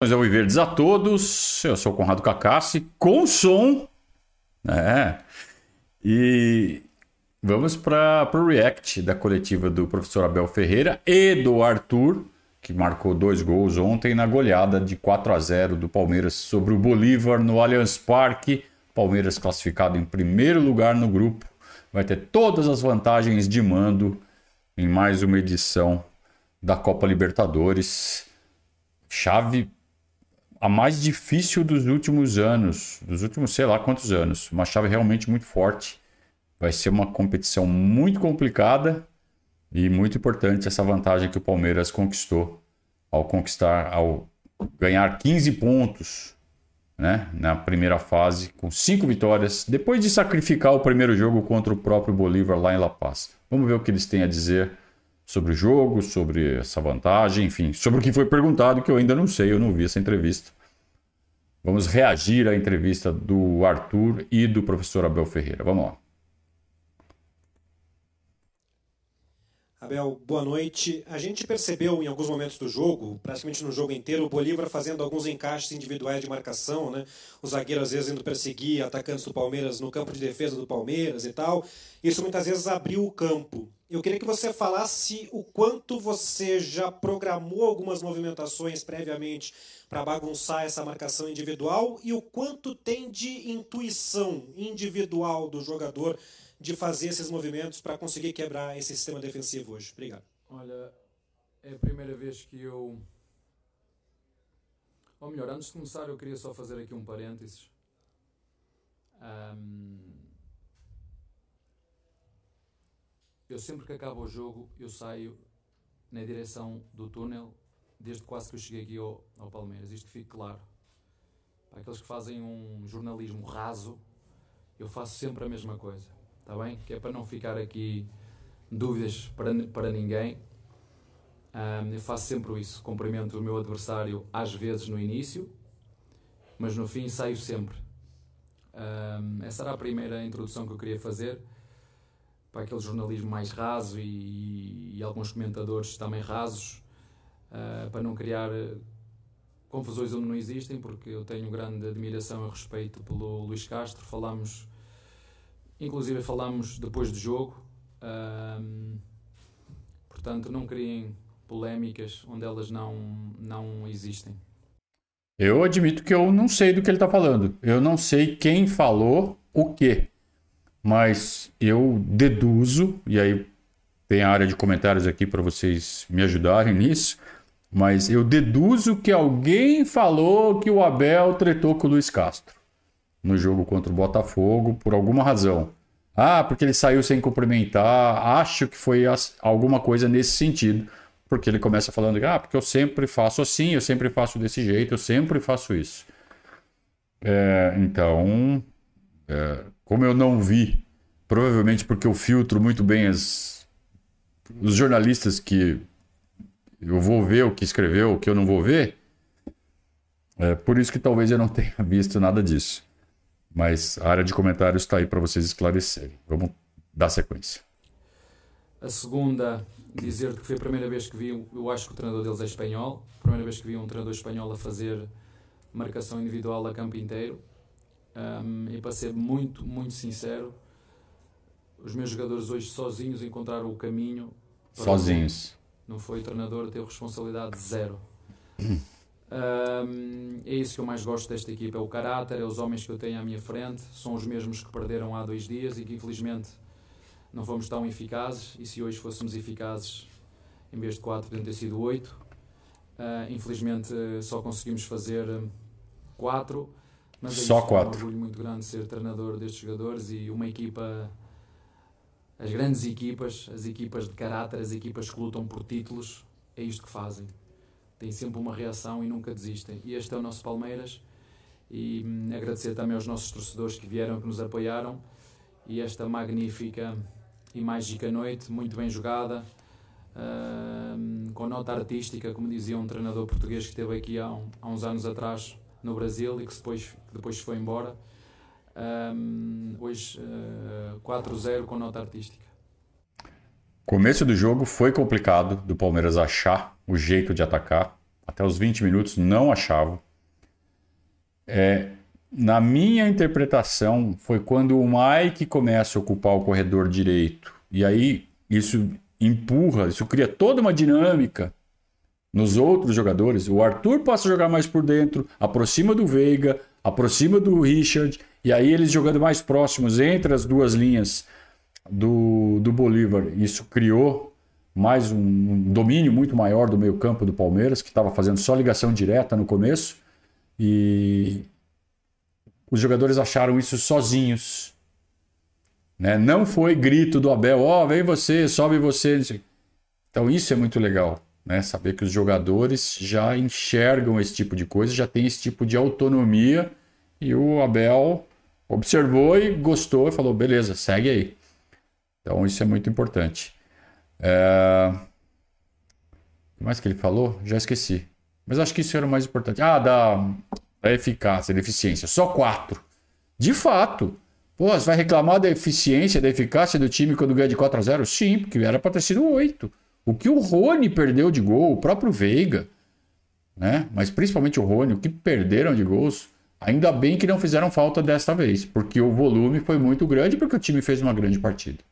Bom Alviverdes a todos, eu sou Conrado Cacassi, com som, né? E vamos para o react da coletiva do professor Abel Ferreira e do Arthur, que marcou dois gols ontem na goleada de 4 a 0 do Palmeiras sobre o Bolívar no Allianz Parque. Palmeiras classificado em primeiro lugar no grupo, vai ter todas as vantagens de mando em mais uma edição da Copa Libertadores. Chave a mais difícil dos últimos anos, dos últimos sei lá quantos anos. Uma chave realmente muito forte. Vai ser uma competição muito complicada e muito importante essa vantagem que o Palmeiras conquistou ao conquistar, ao ganhar 15 pontos né, na primeira fase, com cinco vitórias, depois de sacrificar o primeiro jogo contra o próprio Bolívar lá em La Paz. Vamos ver o que eles têm a dizer sobre o jogo, sobre essa vantagem, enfim, sobre o que foi perguntado, que eu ainda não sei, eu não vi essa entrevista. Vamos reagir à entrevista do Arthur e do professor Abel Ferreira. Vamos lá. Abel, boa noite. A gente percebeu em alguns momentos do jogo, praticamente no jogo inteiro, o Bolívar fazendo alguns encaixes individuais de marcação, né? O zagueiro às vezes indo perseguir atacantes do Palmeiras no campo de defesa do Palmeiras e tal. Isso muitas vezes abriu o campo. Eu queria que você falasse o quanto você já programou algumas movimentações previamente para bagunçar essa marcação individual e o quanto tem de intuição individual do jogador de fazer esses movimentos para conseguir quebrar esse sistema defensivo hoje. Obrigado. Olha, é a primeira vez que eu. Ou melhor, antes de começar, eu queria só fazer aqui um parênteses. Um eu sempre que acabo o jogo, eu saio na direção do túnel, desde quase que eu cheguei aqui ao, ao Palmeiras. Isto fique claro. Para aqueles que fazem um jornalismo raso, eu faço sempre a mesma coisa. Está bem? Que é para não ficar aqui dúvidas para, para ninguém. Um, eu faço sempre isso. Cumprimento o meu adversário às vezes no início, mas no fim saio sempre. Um, essa era a primeira introdução que eu queria fazer para aquele jornalismo mais raso e, e alguns comentadores também rasos, uh, para não criar eh, confusões onde não existem, porque eu tenho grande admiração e respeito pelo Luís Castro. Falamos, inclusive falamos depois do jogo, uh, portanto não criem polémicas onde elas não, não existem. Eu admito que eu não sei do que ele está falando. Eu não sei quem falou o quê mas eu deduzo, e aí tem a área de comentários aqui para vocês me ajudarem nisso, mas eu deduzo que alguém falou que o Abel tretou com o Luiz Castro no jogo contra o Botafogo por alguma razão. Ah, porque ele saiu sem cumprimentar. Acho que foi alguma coisa nesse sentido. Porque ele começa falando, ah, porque eu sempre faço assim, eu sempre faço desse jeito, eu sempre faço isso. É, então, é, como eu não vi, provavelmente porque eu filtro muito bem as, os jornalistas que eu vou ver o que escreveu, o que eu não vou ver, é por isso que talvez eu não tenha visto nada disso. Mas a área de comentários está aí para vocês esclarecerem. Vamos dar sequência. A segunda, dizer que foi a primeira vez que vi, eu acho que o treinador deles é espanhol, primeira vez que vi um treinador espanhol a fazer marcação individual a campo inteiro. Um, e para ser muito, muito sincero, os meus jogadores hoje sozinhos encontraram o caminho. Sozinhos. Não foi o treinador, teve responsabilidade zero. Um, é isso que eu mais gosto desta equipa: é o caráter, é os homens que eu tenho à minha frente. São os mesmos que perderam há dois dias e que infelizmente não fomos tão eficazes. E se hoje fôssemos eficazes, em vez de quatro, podiam ter sido oito. Uh, infelizmente só conseguimos fazer quatro mas é Só quatro. É um orgulho muito grande ser treinador destes jogadores e uma equipa, as grandes equipas, as equipas de caráter, as equipas que lutam por títulos, é isto que fazem. Têm sempre uma reação e nunca desistem. E este é o nosso Palmeiras. E hum, agradecer também aos nossos torcedores que vieram, que nos apoiaram. E esta magnífica e mágica noite, muito bem jogada, uh, com nota artística, como dizia um treinador português que esteve aqui há, um, há uns anos atrás no Brasil e que depois, depois foi embora. Um, hoje uh, 4-0 com nota artística. Começo do jogo foi complicado do Palmeiras achar o jeito de atacar. até os 20 minutos não achava. É, na minha interpretação, foi quando o Mike começa a ocupar o corredor direito. E aí isso empurra, isso cria toda uma dinâmica nos outros jogadores. O Arthur passa a jogar mais por dentro, aproxima do Veiga, aproxima do Richard, e aí eles jogando mais próximos entre as duas linhas do, do Bolívar. Isso criou mais um, um domínio muito maior do meio-campo do Palmeiras, que estava fazendo só ligação direta no começo. E os jogadores acharam isso sozinhos. Né? Não foi grito do Abel, ó, oh, vem você, sobe você. Então isso é muito legal. Né? Saber que os jogadores já enxergam esse tipo de coisa, já tem esse tipo de autonomia. E o Abel observou e gostou e falou: beleza, segue aí. Então isso é muito importante. É... O que mais que ele falou? Já esqueci. Mas acho que isso era o mais importante. Ah, da, da eficácia, da eficiência. Só quatro. De fato. Pô, você vai reclamar da eficiência, da eficácia do time quando ganha de 4 a 0 Sim, porque era para ter sido 8. O que o Rony perdeu de gol, o próprio Veiga, né? Mas principalmente o Rony, o que perderam de gols, ainda bem que não fizeram falta desta vez, porque o volume foi muito grande, porque o time fez uma grande partida.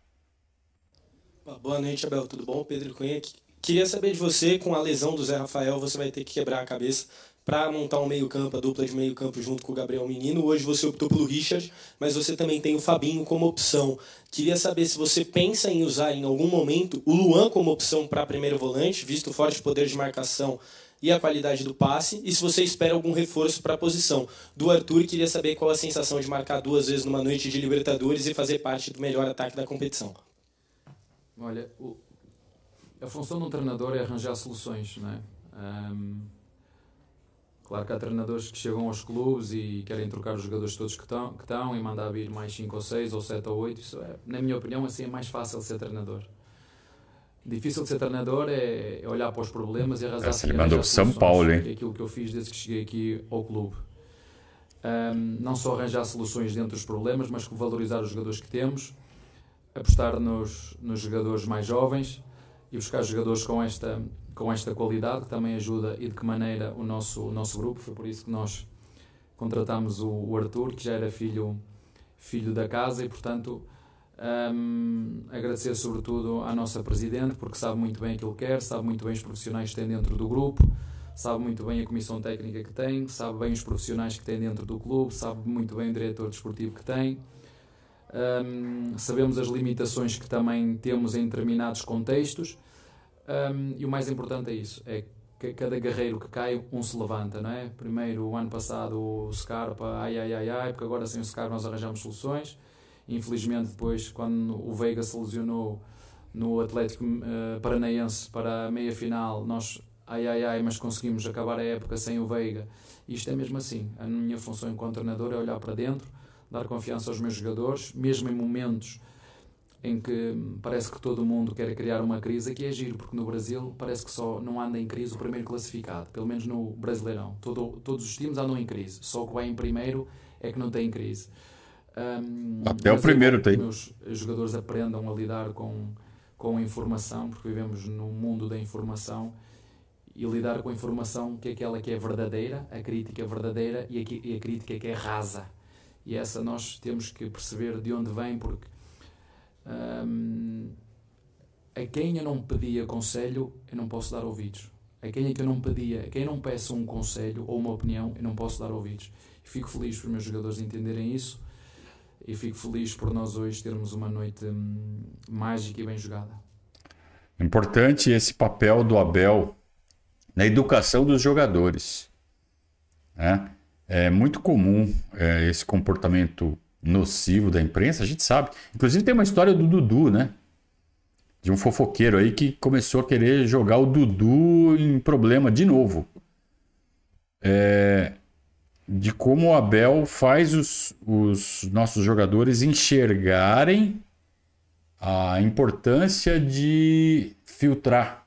Boa noite, Abel. Tudo bom? Pedro Cunha aqui. Queria saber de você, com a lesão do Zé Rafael, você vai ter que quebrar a cabeça para montar um meio-campo, a dupla de meio-campo junto com o Gabriel Menino. Hoje você optou pelo Richard, mas você também tem o Fabinho como opção. Queria saber se você pensa em usar em algum momento o Luan como opção para primeiro volante, visto o forte poder de marcação e a qualidade do passe, e se você espera algum reforço para a posição. Do Arthur, queria saber qual a sensação de marcar duas vezes numa noite de Libertadores e fazer parte do melhor ataque da competição. Olha, o, a função de um treinador é arranjar soluções, não é? Um, Claro que há treinadores que chegam aos clubes e querem trocar os jogadores todos que estão, que estão e mandar vir mais 5 ou 6 ou 7 ou 8. Isso é, na minha opinião, assim é mais fácil ser treinador. Difícil de ser treinador é, é olhar para os problemas e arrasar Essa ele mandou São Paulo, hein? É aquilo que eu fiz desde que cheguei aqui ao clube. Um, não só arranjar soluções dentro dos problemas, mas valorizar os jogadores que temos, apostar nos, nos jogadores mais jovens e buscar jogadores com esta com esta qualidade, que também ajuda e de que maneira o nosso, o nosso grupo. Foi por isso que nós contratámos o, o Arthur, que já era filho, filho da casa, e portanto um, agradecer sobretudo à nossa Presidente, porque sabe muito bem aquilo que quer, sabe muito bem os profissionais que tem dentro do grupo, sabe muito bem a comissão técnica que tem, sabe bem os profissionais que tem dentro do clube, sabe muito bem o diretor desportivo que tem. Um, sabemos as limitações que também temos em determinados contextos um, e o mais importante é isso: é que cada guerreiro que cai, um se levanta, não é? Primeiro, o ano passado, o Scarpa, ai ai ai ai, porque agora sem o Scarpa nós arranjamos soluções. Infelizmente, depois, quando o Veiga se lesionou no Atlético uh, Paranaense para a meia final, nós ai ai ai, mas conseguimos acabar a época sem o Veiga. Isto é mesmo assim. A minha função enquanto treinador é olhar para dentro, dar confiança aos meus jogadores, mesmo em momentos em que parece que todo mundo quer criar uma crise, aqui é giro, porque no Brasil parece que só não anda em crise o primeiro classificado, pelo menos no Brasileirão. Todo, todos os times andam em crise, só o que vai em primeiro é que não tem crise. Um, Até o primeiro tem. Os jogadores aprendam a lidar com, com a informação, porque vivemos num mundo da informação e lidar com a informação que é aquela que é verdadeira, a crítica verdadeira e a, e a crítica que é rasa. E essa nós temos que perceber de onde vem, porque um, a quem eu não pedia conselho, eu não posso dar ouvidos. A quem é que eu não pedia, a quem não peço um conselho ou uma opinião, eu não posso dar ouvidos. E fico feliz por meus jogadores entenderem isso e fico feliz por nós hoje termos uma noite hum, mágica e bem jogada. Importante esse papel do Abel na educação dos jogadores. Né? É muito comum é, esse comportamento nocivo da imprensa, a gente sabe. Inclusive tem uma história do Dudu, né? De um fofoqueiro aí que começou a querer jogar o Dudu em problema de novo. É... De como o Abel faz os, os nossos jogadores enxergarem a importância de filtrar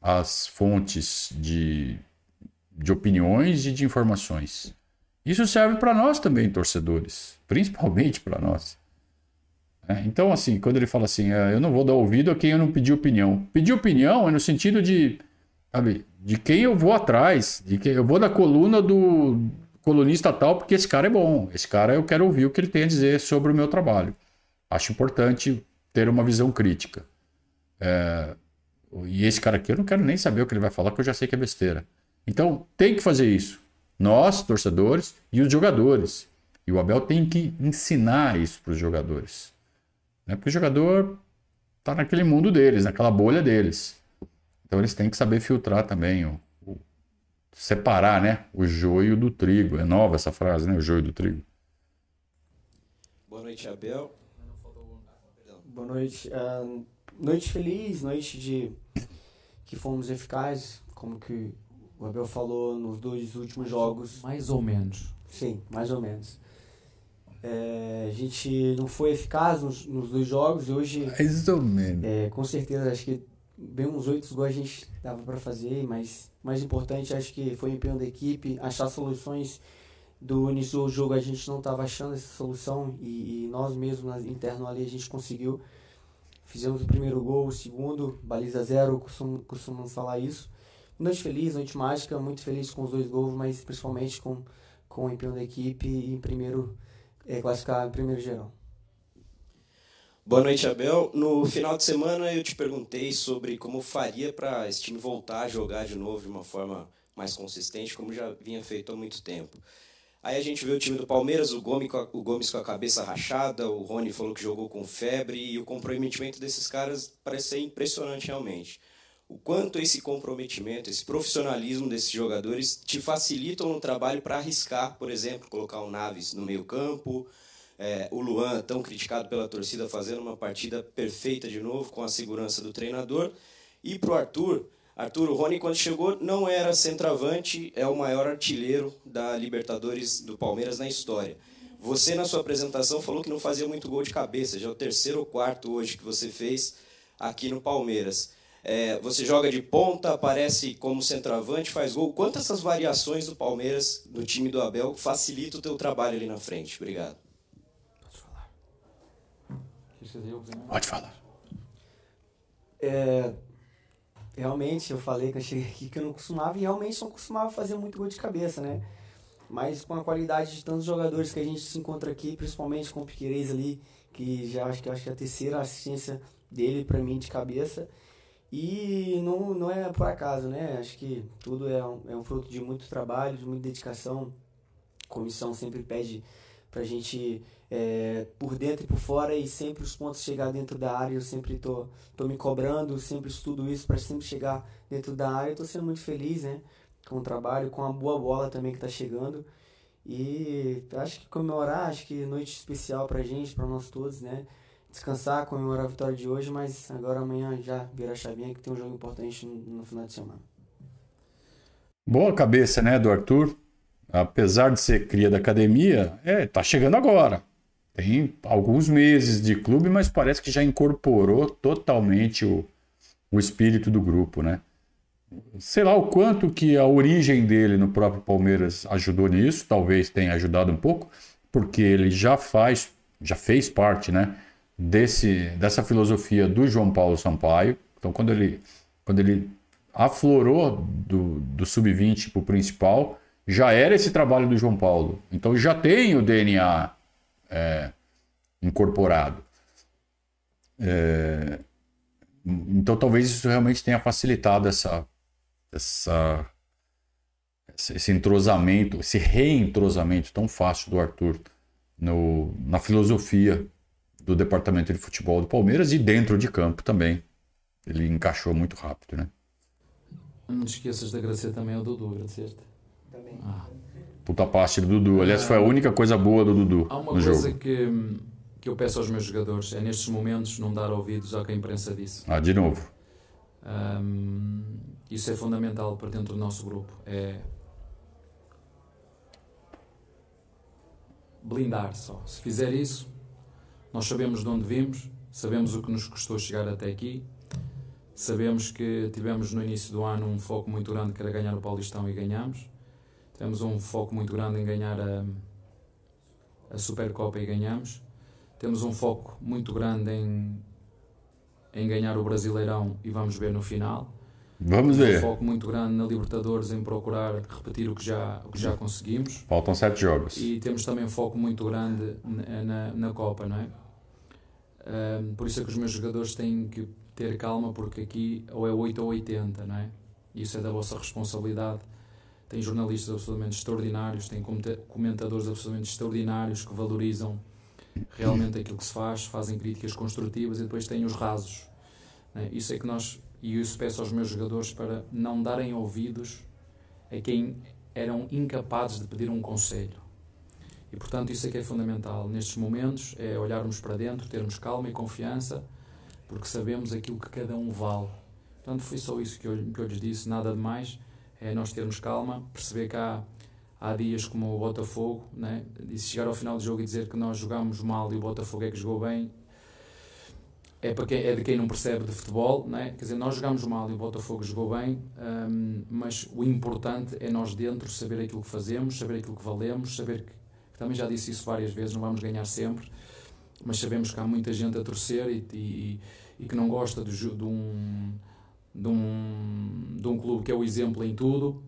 as fontes de, de opiniões e de informações. Isso serve para nós também, torcedores, principalmente para nós. É, então, assim, quando ele fala assim, ah, eu não vou dar ouvido a quem eu não pedi opinião. Pedir opinião é no sentido de Sabe? De quem eu vou atrás, de quem eu vou da coluna do colunista tal, porque esse cara é bom. Esse cara eu quero ouvir o que ele tem a dizer sobre o meu trabalho. Acho importante ter uma visão crítica. É, e esse cara aqui eu não quero nem saber o que ele vai falar, porque eu já sei que é besteira. Então tem que fazer isso. Nós, torcedores, e os jogadores. E o Abel tem que ensinar isso para os jogadores. Né? Porque o jogador está naquele mundo deles, naquela bolha deles. Então eles têm que saber filtrar também, o, o, separar né? o joio do trigo. É nova essa frase, né? O joio do trigo. Boa noite, Abel. Boa noite. Uh, noite feliz, noite de que fomos eficazes, como que o Abel falou nos dois últimos jogos. Mais ou menos. Sim, mais ou menos. É, a gente não foi eficaz nos, nos dois jogos e hoje. Mais ou menos. É, com certeza, acho que bem uns oito gols a gente dava para fazer, mas mais importante acho que foi o empenho da equipe, achar soluções do início do jogo a gente não estava achando essa solução e, e nós mesmos interno ali a gente conseguiu Fizemos o primeiro gol, o segundo, baliza zero, costumamos costumo falar isso. Noite feliz, noite mágica, muito feliz com os dois gols, mas principalmente com, com o empenho da equipe e em primeiro, é, classificar em primeiro geral. Boa noite, Abel. No final de semana eu te perguntei sobre como faria para esse time voltar a jogar de novo de uma forma mais consistente, como já vinha feito há muito tempo. Aí a gente vê o time do Palmeiras, o Gomes, o Gomes com a cabeça rachada, o Rony falou que jogou com febre, e o comprometimento desses caras parece ser impressionante realmente. O quanto esse comprometimento, esse profissionalismo desses jogadores te facilitam no trabalho para arriscar, por exemplo, colocar o Naves no meio campo, é, o Luan, tão criticado pela torcida, fazendo uma partida perfeita de novo, com a segurança do treinador, e para o Arthur Arthur, o Rony, quando chegou, não era centroavante, é o maior artilheiro da Libertadores do Palmeiras na história. Você, na sua apresentação, falou que não fazia muito gol de cabeça, já é o terceiro ou quarto hoje que você fez aqui no Palmeiras. É, você joga de ponta, aparece como centroavante, faz gol. Quantas essas variações do Palmeiras, do time do Abel, facilitam o teu trabalho ali na frente? Obrigado. Pode falar. Pode falar. É, realmente, eu falei que eu cheguei aqui que eu não costumava e realmente não costumava fazer muito gol de cabeça, né? Mas com a qualidade de tantos jogadores que a gente se encontra aqui, principalmente com o Piqueires ali, que já acho que acho que é a terceira assistência dele para mim de cabeça. E não, não é por acaso, né? Acho que tudo é um, é um fruto de muito trabalho, de muita dedicação. A comissão sempre pede pra gente é, por dentro e por fora e sempre os pontos chegar dentro da área. Eu sempre tô, tô me cobrando, sempre estudo isso para sempre chegar dentro da área. Estou sendo muito feliz, né? Com o trabalho, com a boa bola também que está chegando. E acho que comemorar, acho que noite especial pra gente, para nós todos, né? Descansar, comemorar a vitória de hoje, mas agora amanhã já vira a chavinha que tem um jogo importante no, final de semana. Boa cabeça, né, do Arthur. Apesar de ser cria da academia, é, tá chegando agora. Tem alguns meses de clube, mas parece que já incorporou totalmente o, o espírito do grupo, né? Sei lá o quanto que a origem dele no próprio Palmeiras ajudou nisso, talvez tenha ajudado um pouco, porque ele já faz, já fez parte, né, desse, dessa filosofia do João Paulo Sampaio. Então, quando ele, quando ele aflorou do, do sub-20 para o principal, já era esse trabalho do João Paulo. Então, já tem o DNA é, incorporado. É, então talvez isso realmente tenha facilitado essa, essa, esse entrosamento, esse reentrosamento tão fácil do Arthur no, na filosofia do departamento de futebol do Palmeiras e dentro de campo também. Ele encaixou muito rápido, né? Não te esqueças de agradecer também ao Dudu, agradecer-te. Também. Ah. Puta passe do Dudu. Aliás, foi a única coisa boa do Dudu Há uma no coisa jogo. que, que eu peço aos meus jogadores, é nestes momentos não dar ouvidos ao que a imprensa disse. Ah, de novo. Ahm, isso é fundamental para dentro do nosso grupo. É blindar só. Se fizer isso, nós sabemos de onde vimos, sabemos o que nos custou chegar até aqui, sabemos que tivemos no início do ano um foco muito grande que era ganhar o Paulistão e ganhamos. Temos um foco muito grande em ganhar a, a Supercopa e ganhamos. Temos um foco muito grande em, em ganhar o Brasileirão e vamos ver no final. Vamos ver. um foco muito grande na Libertadores em procurar repetir o que já, o que já conseguimos. Faltam sete jogos. E temos também um foco muito grande na, na, na Copa, não é? Ahm, por isso é que os meus jogadores têm que ter calma, porque aqui ou é 8 ou 80, não é? Isso é da vossa responsabilidade. Tem jornalistas absolutamente extraordinários, tem comenta- comentadores absolutamente extraordinários que valorizam realmente aquilo que se faz, fazem críticas construtivas e depois tem os rasos. é? Isso é que nós, e isso peço aos meus jogadores para não darem ouvidos a quem eram incapazes de pedir um conselho. E portanto isso é que é fundamental nestes momentos, é olharmos para dentro, termos calma e confiança, porque sabemos aquilo que cada um vale. Portanto foi só isso que eu, que eu lhes disse, nada de mais, é nós termos calma, perceber que há, há dias como o Botafogo, né? e se chegar ao final do jogo e dizer que nós jogámos mal e o Botafogo é que jogou bem, é, para quem, é de quem não percebe de futebol, né? quer dizer, nós jogámos mal e o Botafogo jogou bem, hum, mas o importante é nós dentro saber aquilo que fazemos, saber aquilo que valemos, saber que também já disse isso várias vezes, não vamos ganhar sempre, mas sabemos que há muita gente a torcer e, e, e que não gosta de, de, um, de, um, de um clube que é o exemplo em tudo,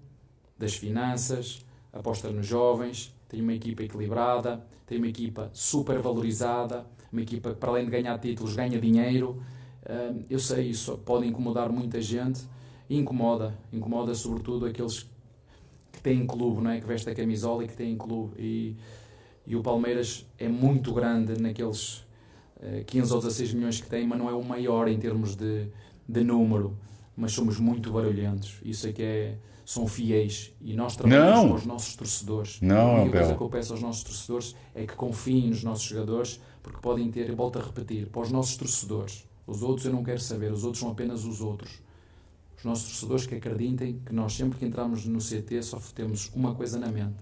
das finanças, aposta nos jovens, tem uma equipa equilibrada, tem uma equipa super valorizada, uma equipa que para além de ganhar títulos ganha dinheiro. Hum, Eu sei, isso pode incomodar muita gente incomoda, incomoda sobretudo aqueles que têm clube, não é? que vestem a camisola e que têm clube. E, e o Palmeiras é muito grande naqueles eh, 15 ou 16 milhões que tem, mas não é o maior em termos de, de número. Mas somos muito barulhentos. Isso é que é, são fiéis. E nós trabalhamos Não. com os nossos torcedores. Não, a única coisa que eu peço aos nossos torcedores é que confiem nos nossos jogadores, porque podem ter, e volto a repetir, para os nossos torcedores. Os outros eu não quero saber, os outros são apenas os outros. Os nossos torcedores que acreditem que nós sempre que entramos no CT só temos uma coisa na mente.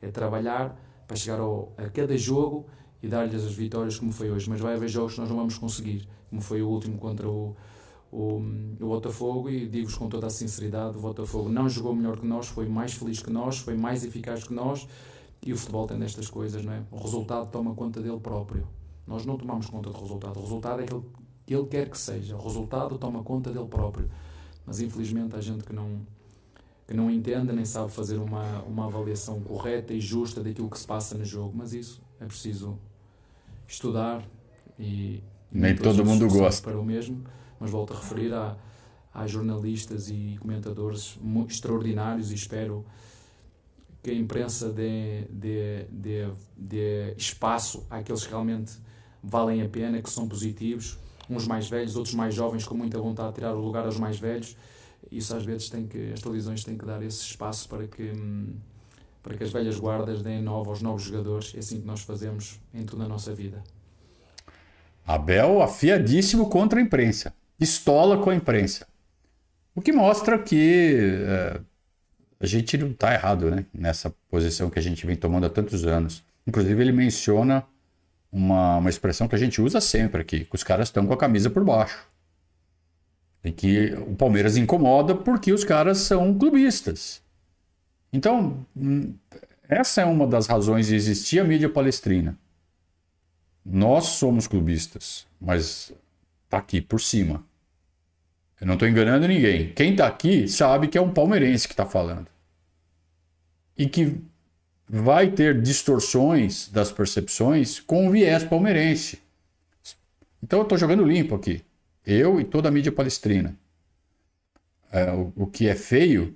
É trabalhar para chegar ao, a cada jogo e dar-lhes as vitórias como foi hoje. Mas vai haver jogos que nós não vamos conseguir, como foi o último contra o, o, o Botafogo e digo-vos com toda a sinceridade, o Botafogo não jogou melhor que nós, foi mais feliz que nós, foi mais eficaz que nós e o futebol tem destas coisas, não é? O resultado toma conta dele próprio. Nós não tomamos conta do resultado. O resultado é aquele que ele quer que seja. O resultado toma conta dele próprio. Mas infelizmente há gente que não que não entende nem sabe fazer uma, uma avaliação correta e justa daquilo que se passa no jogo. Mas isso é preciso estudar e Nem todo mundo gosta. para o mesmo. Mas volto a referir a há jornalistas e comentadores extraordinários e espero que a imprensa dê, dê, dê, dê espaço àqueles que realmente valem a pena, que são positivos, uns mais velhos, outros mais jovens com muita vontade de tirar o lugar aos mais velhos. Isso às vezes tem que as televisões têm que dar esse espaço para que hum, para que as velhas guardas deem novo aos novos jogadores. É assim que nós fazemos em toda a nossa vida. Abel afiadíssimo contra a imprensa. Pistola com a imprensa. O que mostra que é, a gente não está errado né? nessa posição que a gente vem tomando há tantos anos. Inclusive, ele menciona uma, uma expressão que a gente usa sempre aqui: que os caras estão com a camisa por baixo. E que o Palmeiras incomoda porque os caras são clubistas. Então, hum, essa é uma das razões de existir a mídia palestrina. Nós somos clubistas, mas tá aqui por cima. Eu não estou enganando ninguém. Quem tá aqui sabe que é um palmeirense que está falando. E que vai ter distorções das percepções com o viés palmeirense. Então eu estou jogando limpo aqui. Eu e toda a mídia palestrina. É, o, o que é feio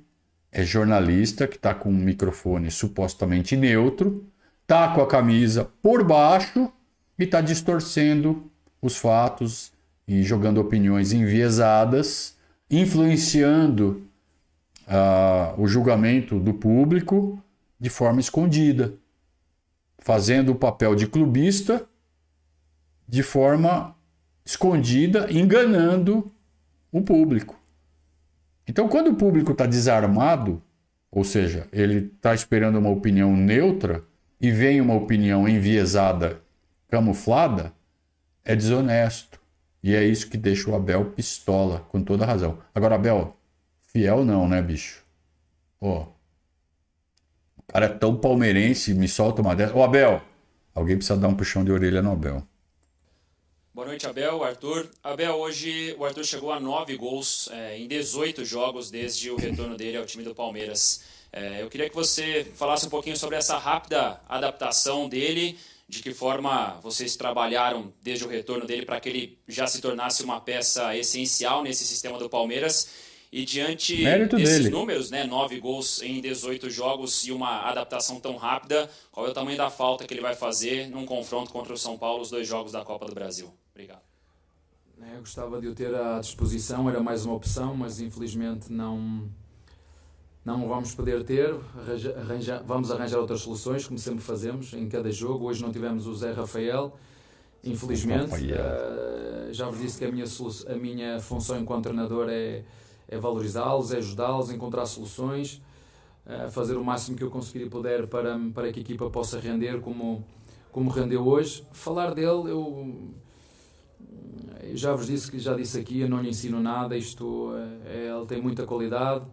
é jornalista que está com um microfone supostamente neutro, tá com a camisa por baixo e está distorcendo os fatos e jogando opiniões enviesadas, influenciando ah, o julgamento do público de forma escondida, fazendo o papel de clubista de forma escondida, enganando o público. Então, quando o público está desarmado, ou seja, ele está esperando uma opinião neutra e vem uma opinião enviesada, camuflada, é desonesto. E é isso que deixa o Abel pistola, com toda razão. Agora, Abel, fiel não, né, bicho? Ó, o cara é tão palmeirense, me solta uma dessa. Ô, Abel, alguém precisa dar um puxão de orelha no Abel. Boa noite, Abel, Arthur. Abel, hoje o Arthur chegou a nove gols é, em 18 jogos desde o retorno dele ao time do Palmeiras. É, eu queria que você falasse um pouquinho sobre essa rápida adaptação dele, de que forma vocês trabalharam desde o retorno dele para que ele já se tornasse uma peça essencial nesse sistema do Palmeiras. E diante Mérito desses dele. números, né, nove gols em 18 jogos e uma adaptação tão rápida, qual é o tamanho da falta que ele vai fazer num confronto contra o São Paulo, os dois jogos da Copa do Brasil? Obrigado. É, Eu gostava de o ter à disposição, era mais uma opção, mas infelizmente não, não vamos poder ter. Arranja, arranja- vamos arranjar outras soluções, como sempre fazemos em cada jogo. Hoje não tivemos o Zé Rafael, infelizmente. Eh, já vos disse que a minha, a minha função enquanto treinador é, é valorizá-los, é ajudá-los, encontrar soluções, eh, fazer o máximo que eu conseguir e puder para, para que a equipa possa render como, como rendeu hoje. Falar dele, eu já vos disse que já disse aqui, eu não lhe ensino nada, isto é, ele tem muita qualidade.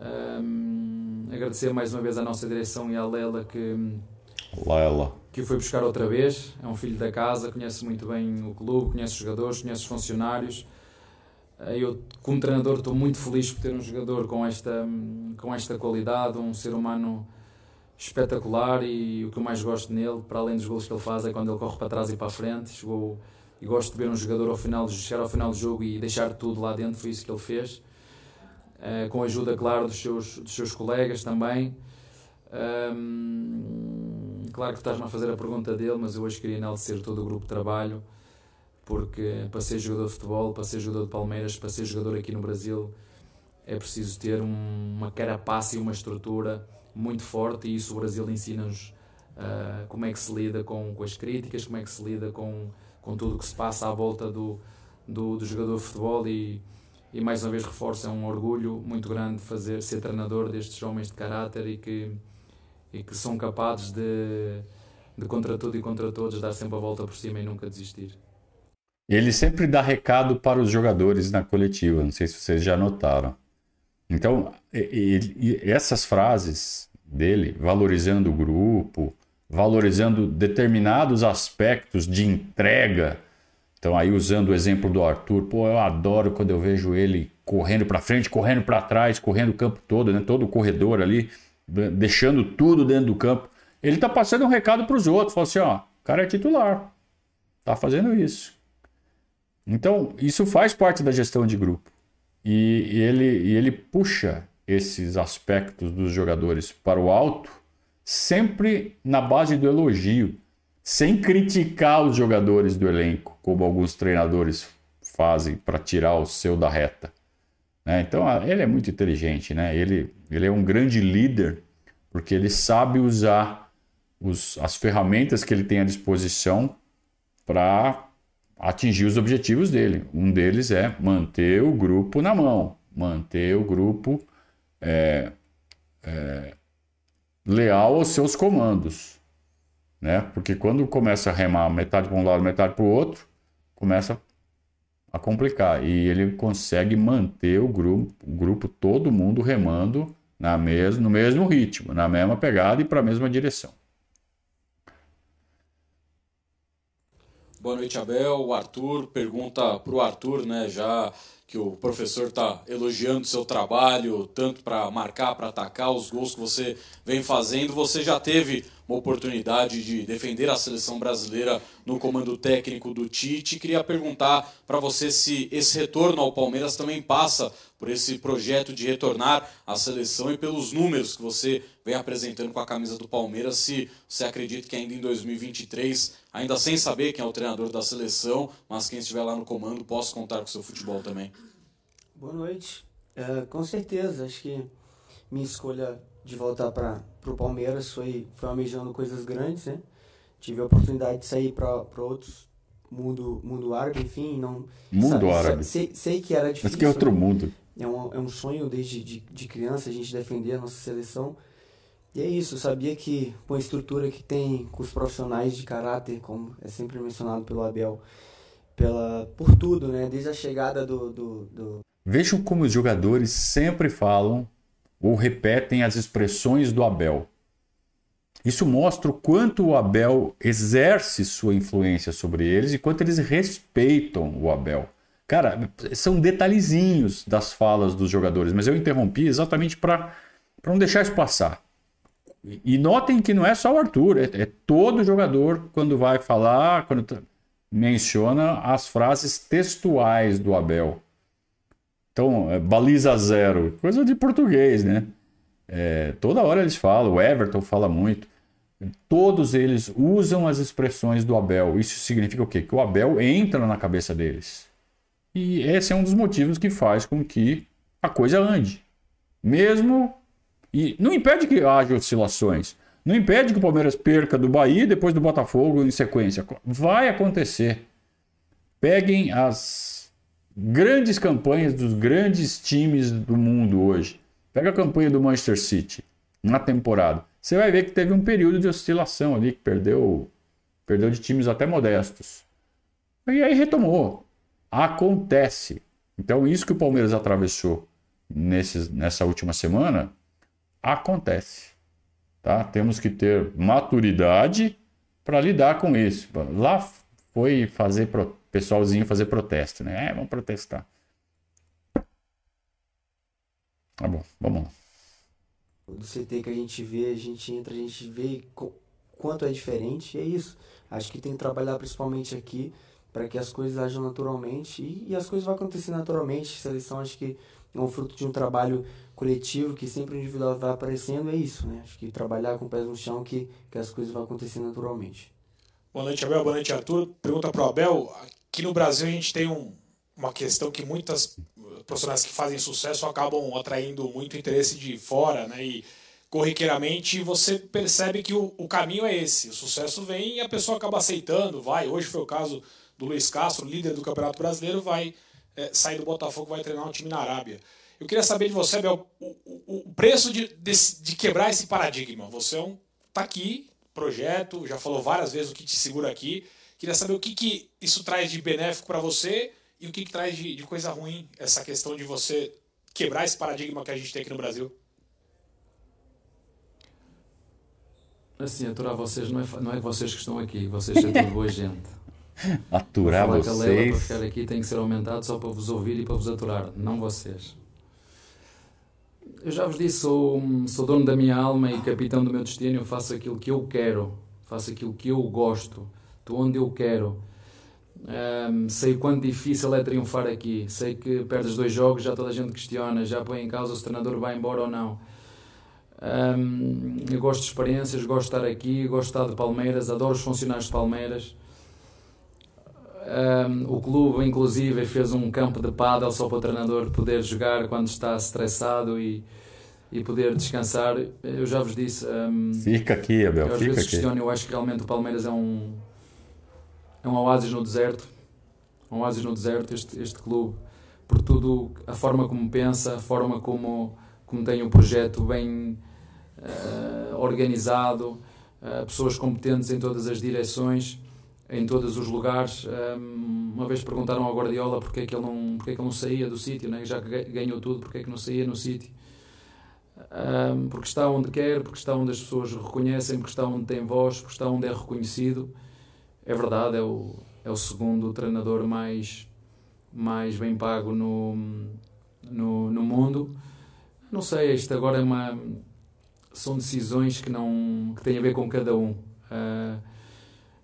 Hum, agradecer mais uma vez à nossa direção e à Lela que, Lela. que o foi buscar outra vez. É um filho da casa, conhece muito bem o clube, conhece os jogadores, conhece os funcionários. Eh, Eu, como treinador, estou muito feliz por ter um jogador com esta, com esta qualidade, um ser humano espetacular e o que eu mais gosto nele, para além dos gols que ele faz, é quando ele corre para trás e para a frente. Chegou, e gosto de ver um jogador ao final, de chegar ao final do jogo e deixar tudo lá dentro, foi isso que ele fez. Eh, com a ajuda, claro, dos seus, dos seus colegas também. Hum, claro que estás-me a fazer a pergunta dele, mas eu hoje queria enaltecer todo o grupo de trabalho, porque para ser jogador de futebol, para ser jogador de Palmeiras, para ser jogador aqui no Brasil, é preciso ter um- uma carapaça e uma estrutura muito forte, e isso o Brasil ensina-nos ah, como é que se lida com, com as críticas, como é que se lida com, com tudo que se passa à volta do, do, do jogador de futebol e, e mais uma vez reforço, é um orgulho muito grande fazer, ser treinador destes homens de caráter e que, e que são capazes de, de contra tudo e contra todos dar sempre a volta por cima e nunca desistir. Ele sempre dá recado para os jogadores na coletiva, não sei se vocês já notaram. Então, essas frases dele, valorizando o grupo, valorizando determinados aspectos de entrega. Então, aí usando o exemplo do Arthur, pô, eu adoro quando eu vejo ele correndo para frente, correndo para trás, correndo o campo todo, né? todo o corredor ali, de- deixando tudo dentro do campo. Ele tá passando um recado para os outros, falou assim, ó, o cara é titular, tá fazendo isso. Então, isso faz parte da gestão de grupo. E, e ele, e ele puxa esses aspectos dos jogadores para o alto, sempre na base do elogio, sem criticar os jogadores do elenco, como alguns treinadores fazem para tirar o seu da reta. né? Então, ele é muito inteligente, né? ele, ele é um grande líder, porque ele sabe usar os, as ferramentas que ele tem à disposição para atingir os objetivos dele. Um deles é manter o grupo na mão, manter o grupo é, é, leal aos seus comandos. Né? Porque quando começa a remar metade para um lado, metade para o outro, começa a complicar. E ele consegue manter o grupo, o grupo todo mundo remando na mes no mesmo ritmo, na mesma pegada e para a mesma direção. Boa noite, Abel. O Arthur pergunta para o Arthur, né, já que o professor está elogiando seu trabalho, tanto para marcar, para atacar, os gols que você vem fazendo. Você já teve uma oportunidade de defender a seleção brasileira no comando técnico do Tite. Queria perguntar para você se esse retorno ao Palmeiras também passa por esse projeto de retornar à seleção e pelos números que você vem apresentando com a camisa do Palmeiras, se você acredita que ainda em 2023, ainda sem saber quem é o treinador da seleção, mas quem estiver lá no comando, possa contar com o seu futebol também. Boa noite. É, com certeza, acho que minha escolha de voltar para o Palmeiras foi, foi almejando coisas grandes, né? Tive a oportunidade de sair para outros mundo mundo árabe, enfim, não Mundo sabe- árabe. Sei, sei que era difícil. Mas que é outro né? mundo. É um, é um sonho desde de, de criança a gente defender a nossa seleção. E é isso, eu sabia que com a estrutura que tem, com os profissionais de caráter, como é sempre mencionado pelo Abel, pela, por tudo, né? Desde a chegada do, do, do Vejam como os jogadores sempre falam ou repetem as expressões do Abel. Isso mostra o quanto o Abel exerce sua influência sobre eles e quanto eles respeitam o Abel. Cara, são detalhezinhos das falas dos jogadores, mas eu interrompi exatamente para não deixar isso passar. E notem que não é só o Arthur, é, é todo jogador quando vai falar, quando menciona as frases textuais do Abel. Então, é, baliza zero, coisa de português, né? É, toda hora eles falam, o Everton fala muito. Todos eles usam as expressões do Abel. Isso significa o quê? Que o Abel entra na cabeça deles. E esse é um dos motivos que faz com que a coisa ande. Mesmo. E não impede que haja oscilações. Não impede que o Palmeiras perca do Bahia e depois do Botafogo em sequência. Vai acontecer. Peguem as grandes campanhas dos grandes times do mundo hoje. Pega a campanha do Manchester City na temporada. Você vai ver que teve um período de oscilação ali, que perdeu, perdeu de times até modestos. E aí retomou. Acontece. Então, isso que o Palmeiras atravessou nesses, nessa última semana, acontece. Tá? Temos que ter maturidade para lidar com isso. Lá foi fazer pro, pessoalzinho fazer protesto, né? É, vamos protestar. Tá bom, vamos lá. Do CT que a gente vê, a gente entra, a gente vê quanto é diferente, é isso. Acho que tem que trabalhar principalmente aqui para que as coisas ajam naturalmente e, e, as coisas vão acontecer naturalmente. Seleção acho que é um fruto de um trabalho coletivo que sempre o individual vai aparecendo, é isso, né? Acho que trabalhar com pés no chão que, que as coisas vão acontecer naturalmente. Boa noite, Abel. Boa noite, Arthur. Pergunta para o Abel. Aqui no Brasil a gente tem um, uma questão que muitas profissionais que fazem sucesso acabam atraindo muito interesse de fora, né? E corriqueiramente você percebe que o, o caminho é esse. O sucesso vem e a pessoa acaba aceitando, vai. Hoje foi o caso do Luiz Castro, líder do Campeonato Brasileiro, vai é, sair do Botafogo, vai treinar um time na Arábia. Eu queria saber de você, Bel, o, o, o preço de, de, de, quebrar esse paradigma. Você é um, tá aqui, projeto, já falou várias vezes o que te segura aqui. Queria saber o que, que isso traz de benéfico para você e o que, que traz de, de, coisa ruim essa questão de você quebrar esse paradigma que a gente tem aqui no Brasil? Assim, aturar vocês não é, não é vocês que estão aqui, vocês são tudo boa gente. Aturar vocês. Que a para ficar aqui tem que ser aumentado só para vos ouvir e para vos aturar, não vocês. Eu já vos disse, sou, sou dono da minha alma e capitão do meu destino. Eu faço aquilo que eu quero, faço aquilo que eu gosto, estou onde eu quero. Um, sei quanto difícil é triunfar aqui. Sei que perdes dois jogos, já toda a gente questiona, já põe em causa se o treinador vai embora ou não. Um, eu gosto de experiências, gosto de estar aqui, gosto de estar de Palmeiras, adoro os funcionários de Palmeiras. Um, o clube, inclusive, fez um campo de pádel só para o treinador poder jogar quando está estressado e, e poder descansar. Eu já vos disse. Um, fica aqui, Abel. Eu às fica vezes aqui. questiono, eu acho que realmente o Palmeiras é um é um oásis no deserto, um oásis no deserto, este, este clube, por tudo, a forma como pensa, a forma como, como tem um projeto bem uh, organizado, uh, pessoas competentes em todas as direções, em todos os lugares. Uma vez perguntaram ao Guardiola porque é que ele não, porque é que não saía do sítio, né? já que ganhou tudo, porque é que não saía no sítio. Porque está onde quer, porque está onde as pessoas reconhecem, porque está onde tem voz, porque está onde é reconhecido é verdade, é o, é o segundo treinador mais, mais bem pago no, no, no mundo. Não sei, isto agora é uma. São decisões que, não, que têm a ver com cada um. Uh,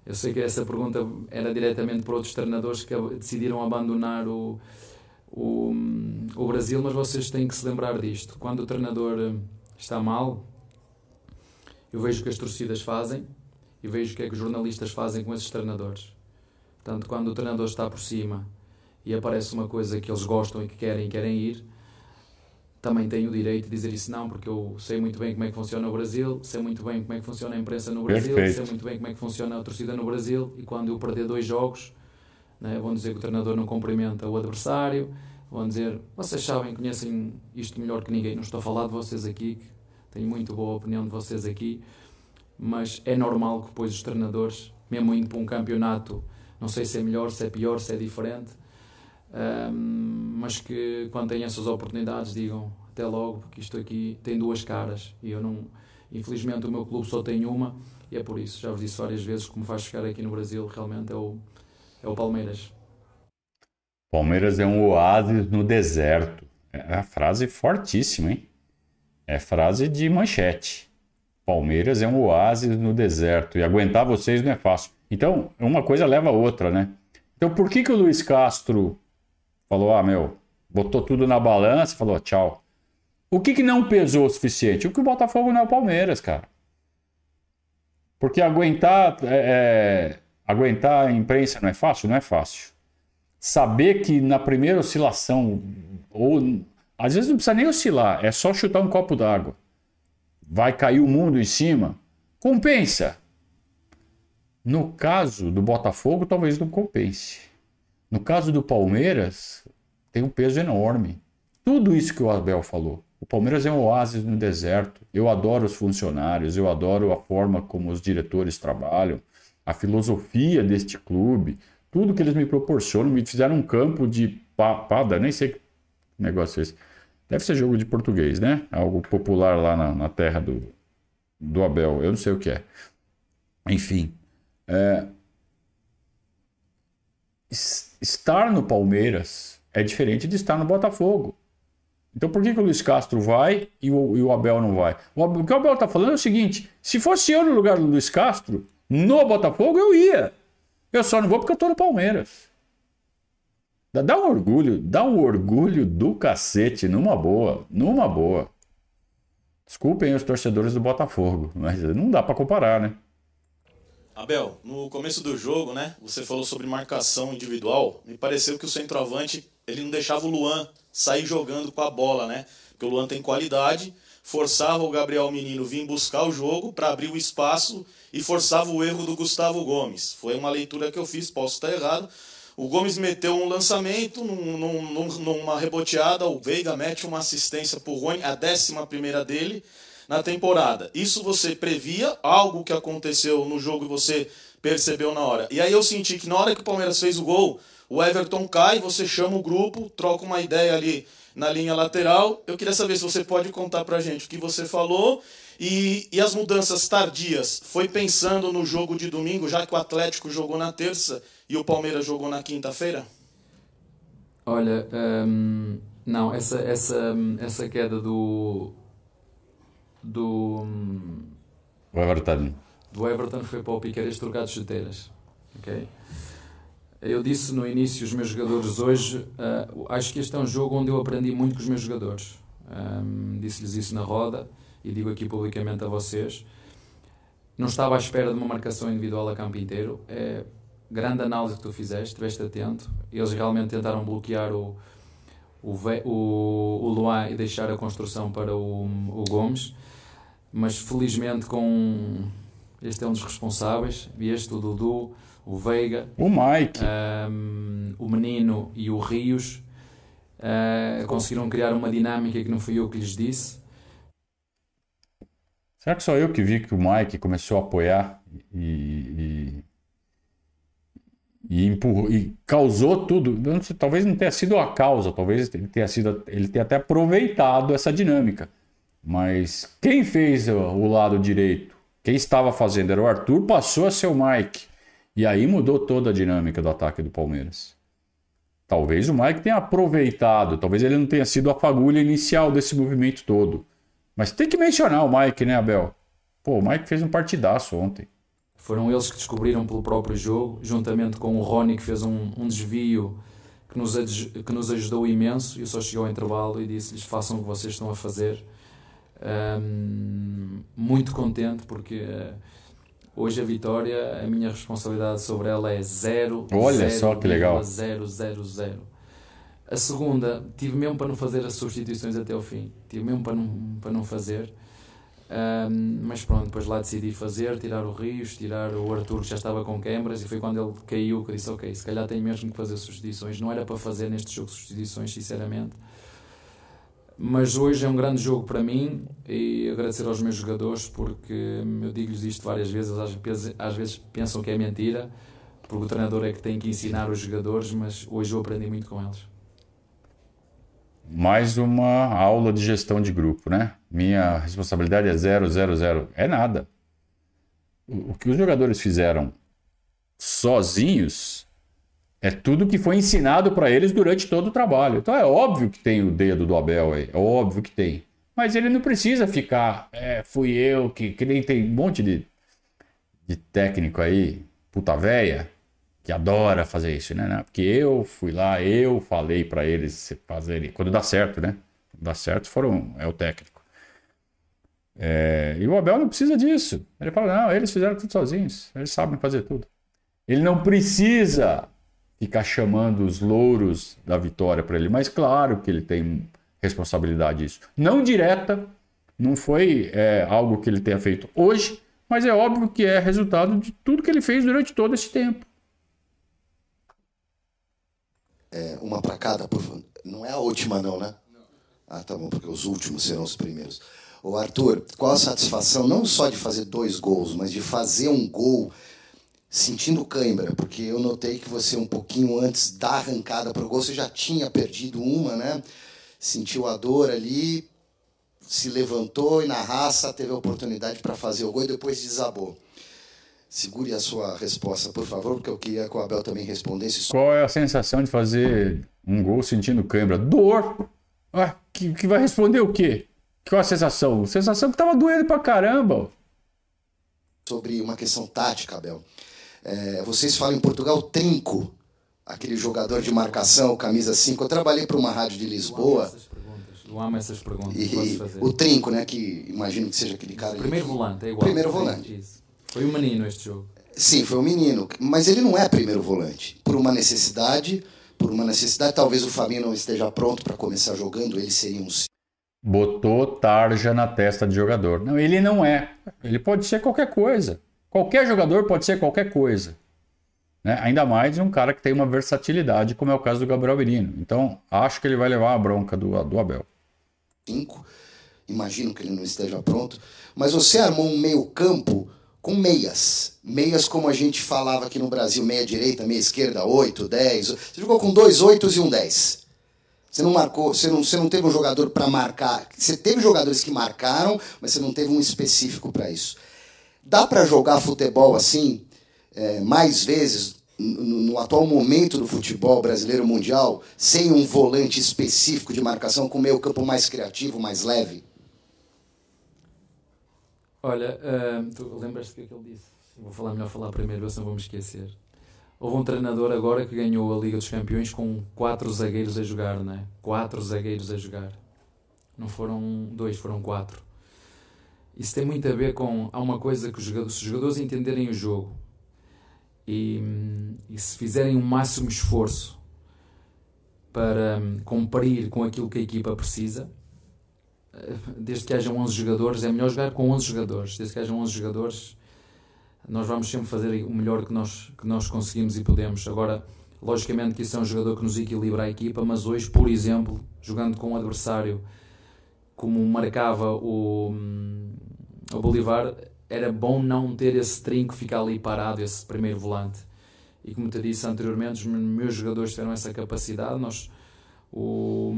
eu sei que essa pergunta era diretamente para outros treinadores que decidiram abandonar o, o, o Brasil, mas vocês têm que se lembrar disto. Quando o treinador está mal, eu vejo o que as torcidas fazem e vejo o que é que os jornalistas fazem com esses treinadores. Portanto, quando o treinador está por cima e aparece uma coisa que eles gostam e que querem querem ir, também tenho o direito de dizer isso não, porque eu sei muito bem como é que funciona o Brasil, sei muito bem como é que funciona a imprensa no Brasil, Perfeito. sei muito bem como é que funciona a torcida no Brasil, e quando eu perder dois jogos, né, vão dizer que o treinador não cumprimenta o adversário, vão dizer, vocês sabem, conhecem isto melhor que ninguém, não estou a falar de vocês aqui, tenho muito boa opinião de vocês aqui, mas é normal que depois os treinadores, mesmo indo para um campeonato, não sei se é melhor, se é pior, se é diferente, mas que quando têm essas oportunidades digam até logo, porque isto aqui tem duas caras e eu não, Infelizmente o meu clube só tem uma e é por isso, já vos disse várias vezes, como faz chegar aqui no Brasil, realmente é o, é o Palmeiras. Palmeiras é um oásis no deserto. É a frase fortíssima, hein? É frase de manchete. Palmeiras é um oásis no deserto e aguentar vocês não é fácil. Então, uma coisa leva a outra, né? Então, por que, que o Luiz Castro falou, ah, meu, botou tudo na balança falou tchau? O que, que não pesou o suficiente? O que o Botafogo não é o Palmeiras, cara. Porque aguentar, é, é, aguentar a imprensa não é fácil? Não é fácil. Saber que na primeira oscilação, ou às vezes não precisa nem oscilar, é só chutar um copo d'água. Vai cair o mundo em cima. Compensa. No caso do Botafogo, talvez não compense. No caso do Palmeiras, tem um peso enorme. Tudo isso que o Abel falou. O Palmeiras é um oásis no deserto. Eu adoro os funcionários, eu adoro a forma como os diretores trabalham, a filosofia deste clube, tudo que eles me proporcionam. Me fizeram um campo de papada, nem sei que negócio é esse. Deve ser jogo de português, né? Algo popular lá na, na terra do, do Abel. Eu não sei o que é. Enfim, é, estar no Palmeiras é diferente de estar no Botafogo. Então por que, que o Luiz Castro vai e o, e o Abel não vai? O, o que o Abel está falando é o seguinte: se fosse eu no lugar do Luiz Castro, no Botafogo, eu ia. Eu só não vou porque eu estou no Palmeiras. Dá, dá um orgulho, dá um orgulho do cacete, numa boa, numa boa. Desculpem os torcedores do Botafogo, mas não dá para comparar, né? Abel, no começo do jogo, né, você falou sobre marcação individual. Me pareceu que o centroavante ele não deixava o Luan sair jogando com a bola, né? Porque o Luan tem qualidade, forçava o Gabriel Menino vir buscar o jogo para abrir o espaço e forçava o erro do Gustavo Gomes. Foi uma leitura que eu fiz, posso estar errado. O Gomes meteu um lançamento, num, num, numa reboteada, o Veiga mete uma assistência para o Rony, a décima primeira dele na temporada. Isso você previa, algo que aconteceu no jogo e você percebeu na hora. E aí eu senti que na hora que o Palmeiras fez o gol, o Everton cai, você chama o grupo, troca uma ideia ali na linha lateral. Eu queria saber se você pode contar pra gente o que você falou e, e as mudanças tardias. Foi pensando no jogo de domingo, já que o Atlético jogou na terça e o Palmeiras jogou na quinta-feira? Olha, hum, não, essa, essa, essa queda do, do. O Everton. Do Everton foi para o Piqueiras trocar de chuteiras. Ok? Eu disse no início os meus jogadores hoje, uh, acho que este é um jogo onde eu aprendi muito com os meus jogadores. Um, Disse-lhes isso na roda e digo aqui publicamente a vocês. Não estava à espera de uma marcação individual a campo inteiro. É grande análise que tu fizeste, estiveste atento. Eles realmente tentaram bloquear o, o, o, o Luan e deixar a construção para o, o Gomes mas felizmente com este é um dos responsáveis, este, o Dudu, o Veiga, o Mike, um, o Menino e o Rios uh, conseguiram criar uma dinâmica que não fui eu que lhes disse. Será que só eu que vi que o Mike começou a apoiar e, e, e, empurrou, e causou tudo? Talvez não tenha sido a causa, talvez ele tenha sido, ele tenha até aproveitado essa dinâmica. Mas quem fez o lado direito, quem estava fazendo era o Arthur, passou a ser o Mike. E aí mudou toda a dinâmica do ataque do Palmeiras. Talvez o Mike tenha aproveitado, talvez ele não tenha sido a fagulha inicial desse movimento todo. Mas tem que mencionar o Mike, né, Abel? Pô, o Mike fez um partidaço ontem. Foram eles que descobriram pelo próprio jogo, juntamente com o Rony, que fez um, um desvio que nos, que nos ajudou imenso. Eu só cheguei ao intervalo e disse-lhes: façam o que vocês estão a fazer um, muito contente porque uh, hoje a vitória, a minha responsabilidade sobre ela é zero. Olha zero, só que legal. Zero, zero, zero. A segunda, tive mesmo para não fazer as substituições até o fim. Tive mesmo para não, para não fazer. Um, mas pronto, depois lá decidi fazer, tirar o Rios, tirar o Arthur que já estava com câmaras e foi quando ele caiu que disse, ok, se calhar tenho mesmo que fazer substituições. Não era para fazer neste jogo substituições, sinceramente mas hoje é um grande jogo para mim e agradecer aos meus jogadores porque eu digo-lhes isto várias vezes, às vezes, às vezes pensam que é mentira, porque o treinador é que tem que ensinar os jogadores, mas hoje eu aprendi muito com eles. mais uma aula de gestão de grupo, né? Minha responsabilidade é zero, zero, zero. É nada. O que os jogadores fizeram sozinhos é tudo que foi ensinado para eles durante todo o trabalho. Então é óbvio que tem o dedo do Abel aí, é óbvio que tem. Mas ele não precisa ficar, é, fui eu que, que nem tem um monte de, de técnico aí, puta véia, que adora fazer isso, né? Porque eu fui lá, eu falei para eles fazerem, quando dá certo, né? Quando dá certo, foram, é o técnico. É, e o Abel não precisa disso. Ele fala, não, eles fizeram tudo sozinhos, eles sabem fazer tudo. Ele não precisa ficar chamando os louros da vitória para ele, mas claro que ele tem responsabilidade disso. Não direta, não foi é, algo que ele tenha feito hoje, mas é óbvio que é resultado de tudo que ele fez durante todo esse tempo. É, uma para cada, por favor. Não é a última, não, né? Ah, tá bom, porque os últimos serão os primeiros. Ô Arthur, qual a satisfação não só de fazer dois gols, mas de fazer um gol sentindo cãibra, porque eu notei que você um pouquinho antes da arrancada para o gol, você já tinha perdido uma, né? Sentiu a dor ali, se levantou e na raça teve a oportunidade para fazer o gol e depois desabou. Segure a sua resposta, por favor, porque eu queria que o Abel também respondesse. Qual é a sensação de fazer um gol sentindo cãibra? Dor! Ah, que, que vai responder o quê? Qual a sensação? Sensação que tava doendo pra caramba. Sobre uma questão tática, Abel. É, vocês falam em Portugal trinco, aquele jogador de marcação, camisa 5. Eu trabalhei para uma rádio de Lisboa. Eu amo essas perguntas. E, o trinco, né? Que imagino que seja aquele cara. Primeiro ali. volante, é igual. Primeiro volante. Isso. Foi um menino este jogo. Sim, foi um menino. Mas ele não é primeiro volante. Por uma necessidade, por uma necessidade, talvez o Fabinho não esteja pronto para começar jogando, ele seria um. Botou tarja na testa de jogador. Não, ele não é. Ele pode ser qualquer coisa. Qualquer jogador pode ser qualquer coisa. Né? Ainda mais um cara que tem uma versatilidade, como é o caso do Gabriel Menino. Então, acho que ele vai levar a bronca do, do Abel. Cinco. Imagino que ele não esteja pronto. Mas você armou um meio-campo com meias. Meias como a gente falava aqui no Brasil, meia direita, meia esquerda, oito, dez. Você jogou com dois oitos e um dez. Você não marcou, você não, você não teve um jogador para marcar. Você teve jogadores que marcaram, mas você não teve um específico para isso. Dá para jogar futebol assim é, mais vezes no, atual momento do futebol brasileiro mundial sem um volante específico de marcação com meio campo mais criativo, mais leve? Olha, uh, tu lembras-te do que ele disse? Vou falar melhor falar primeiro, senão vou me esquecer. Houve um treinador agora que ganhou a Liga dos Campeões com quatro zagueiros a jogar, não é? Quatro zagueiros a jogar. Não foram dois, foram quatro. Isso tem muito a ver com. Há uma coisa que os jogadores, se os jogadores entenderem o jogo e, e se fizerem o um máximo esforço para cumprir com aquilo que a equipa precisa, eh, desde que hajam 11 jogadores, é melhor jogar com 11 jogadores. Desde que hajam 11 jogadores, nós vamos sempre fazer o melhor que nós, que nós conseguimos e podemos. Agora, logicamente que isso é um jogador que nos equilibra a equipa, mas hoje, por exemplo, jogando com um adversário como marcava o, o Bolivar, era bom não ter esse trinco ficar ali parado, esse primeiro volante. E como te disse anteriormente, os meus jogadores tiveram essa capacidade. Nós, o,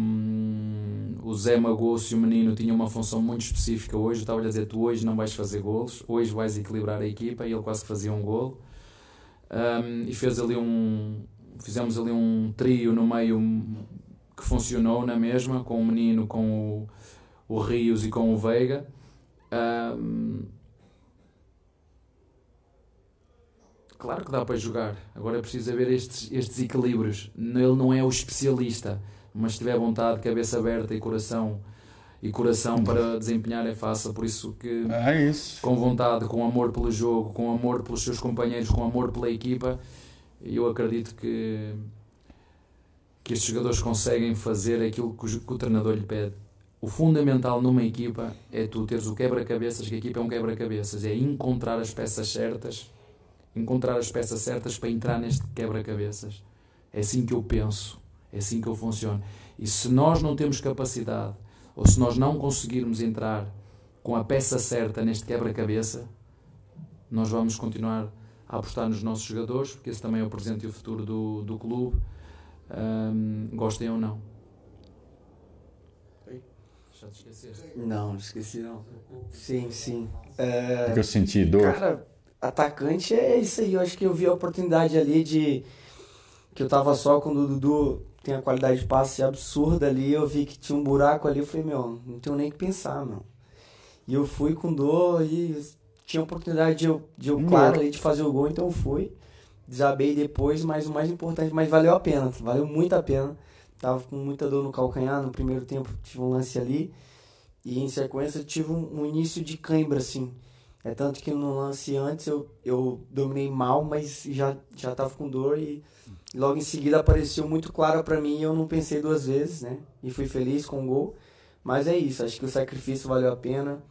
o Zé Magosso e o menino tinham uma função muito específica hoje. Eu estava a dizer: tu hoje não vais fazer golos, hoje vais equilibrar a equipa. E ele quase fazia um golo. Um, e fez ali um. Fizemos ali um trio no meio que funcionou na mesma, com o menino, com o, o Rios e com o Veiga. Um, claro que dá para jogar. Agora é preciso haver estes, estes equilíbrios. Ele não é o especialista, mas se tiver vontade, cabeça aberta e coração e coração para desempenhar é fácil. Por isso que é isso. com vontade, com amor pelo jogo, com amor pelos seus companheiros, com amor pela equipa, eu acredito que que estes jogadores conseguem fazer aquilo que o, que o treinador lhe pede. O fundamental numa equipa é tu teres o quebra-cabeças, que a equipa é um quebra-cabeças, é encontrar as peças certas, encontrar as peças certas para entrar neste quebra-cabeças. É assim que eu penso, é assim que eu funciono. E se nós não temos capacidade, ou se nós não conseguirmos entrar com a peça certa neste quebra-cabeça, nós vamos continuar a apostar nos nossos jogadores, porque esse também é o presente e o futuro do, do clube, um, gostem ou não. Já te esqueceste? Não, não esqueci não. Sim, sim. É, Porque eu senti dor. Cara, atacante é isso aí. Eu acho que eu vi a oportunidade ali de. Que eu tava só quando o Dudu tem a qualidade de passe absurda ali. Eu vi que tinha um buraco ali. Eu falei, meu, não tenho nem o que pensar, meu. E eu fui com dor e tinha a oportunidade de eu, de eu Hum. claro, ali, de fazer o gol, então eu fui. Desabei depois, mas o mais importante, mas valeu a pena. Valeu muito a pena. Tava com muita dor no calcanhar. No primeiro tempo tive um lance ali. E em sequência tive um, um início de cãibra, assim. É tanto que no lance antes eu, eu dominei mal, mas já, já tava com dor e logo em seguida apareceu muito claro pra mim e eu não pensei duas vezes, né? E fui feliz com o gol. Mas é isso, acho que o sacrifício valeu a pena.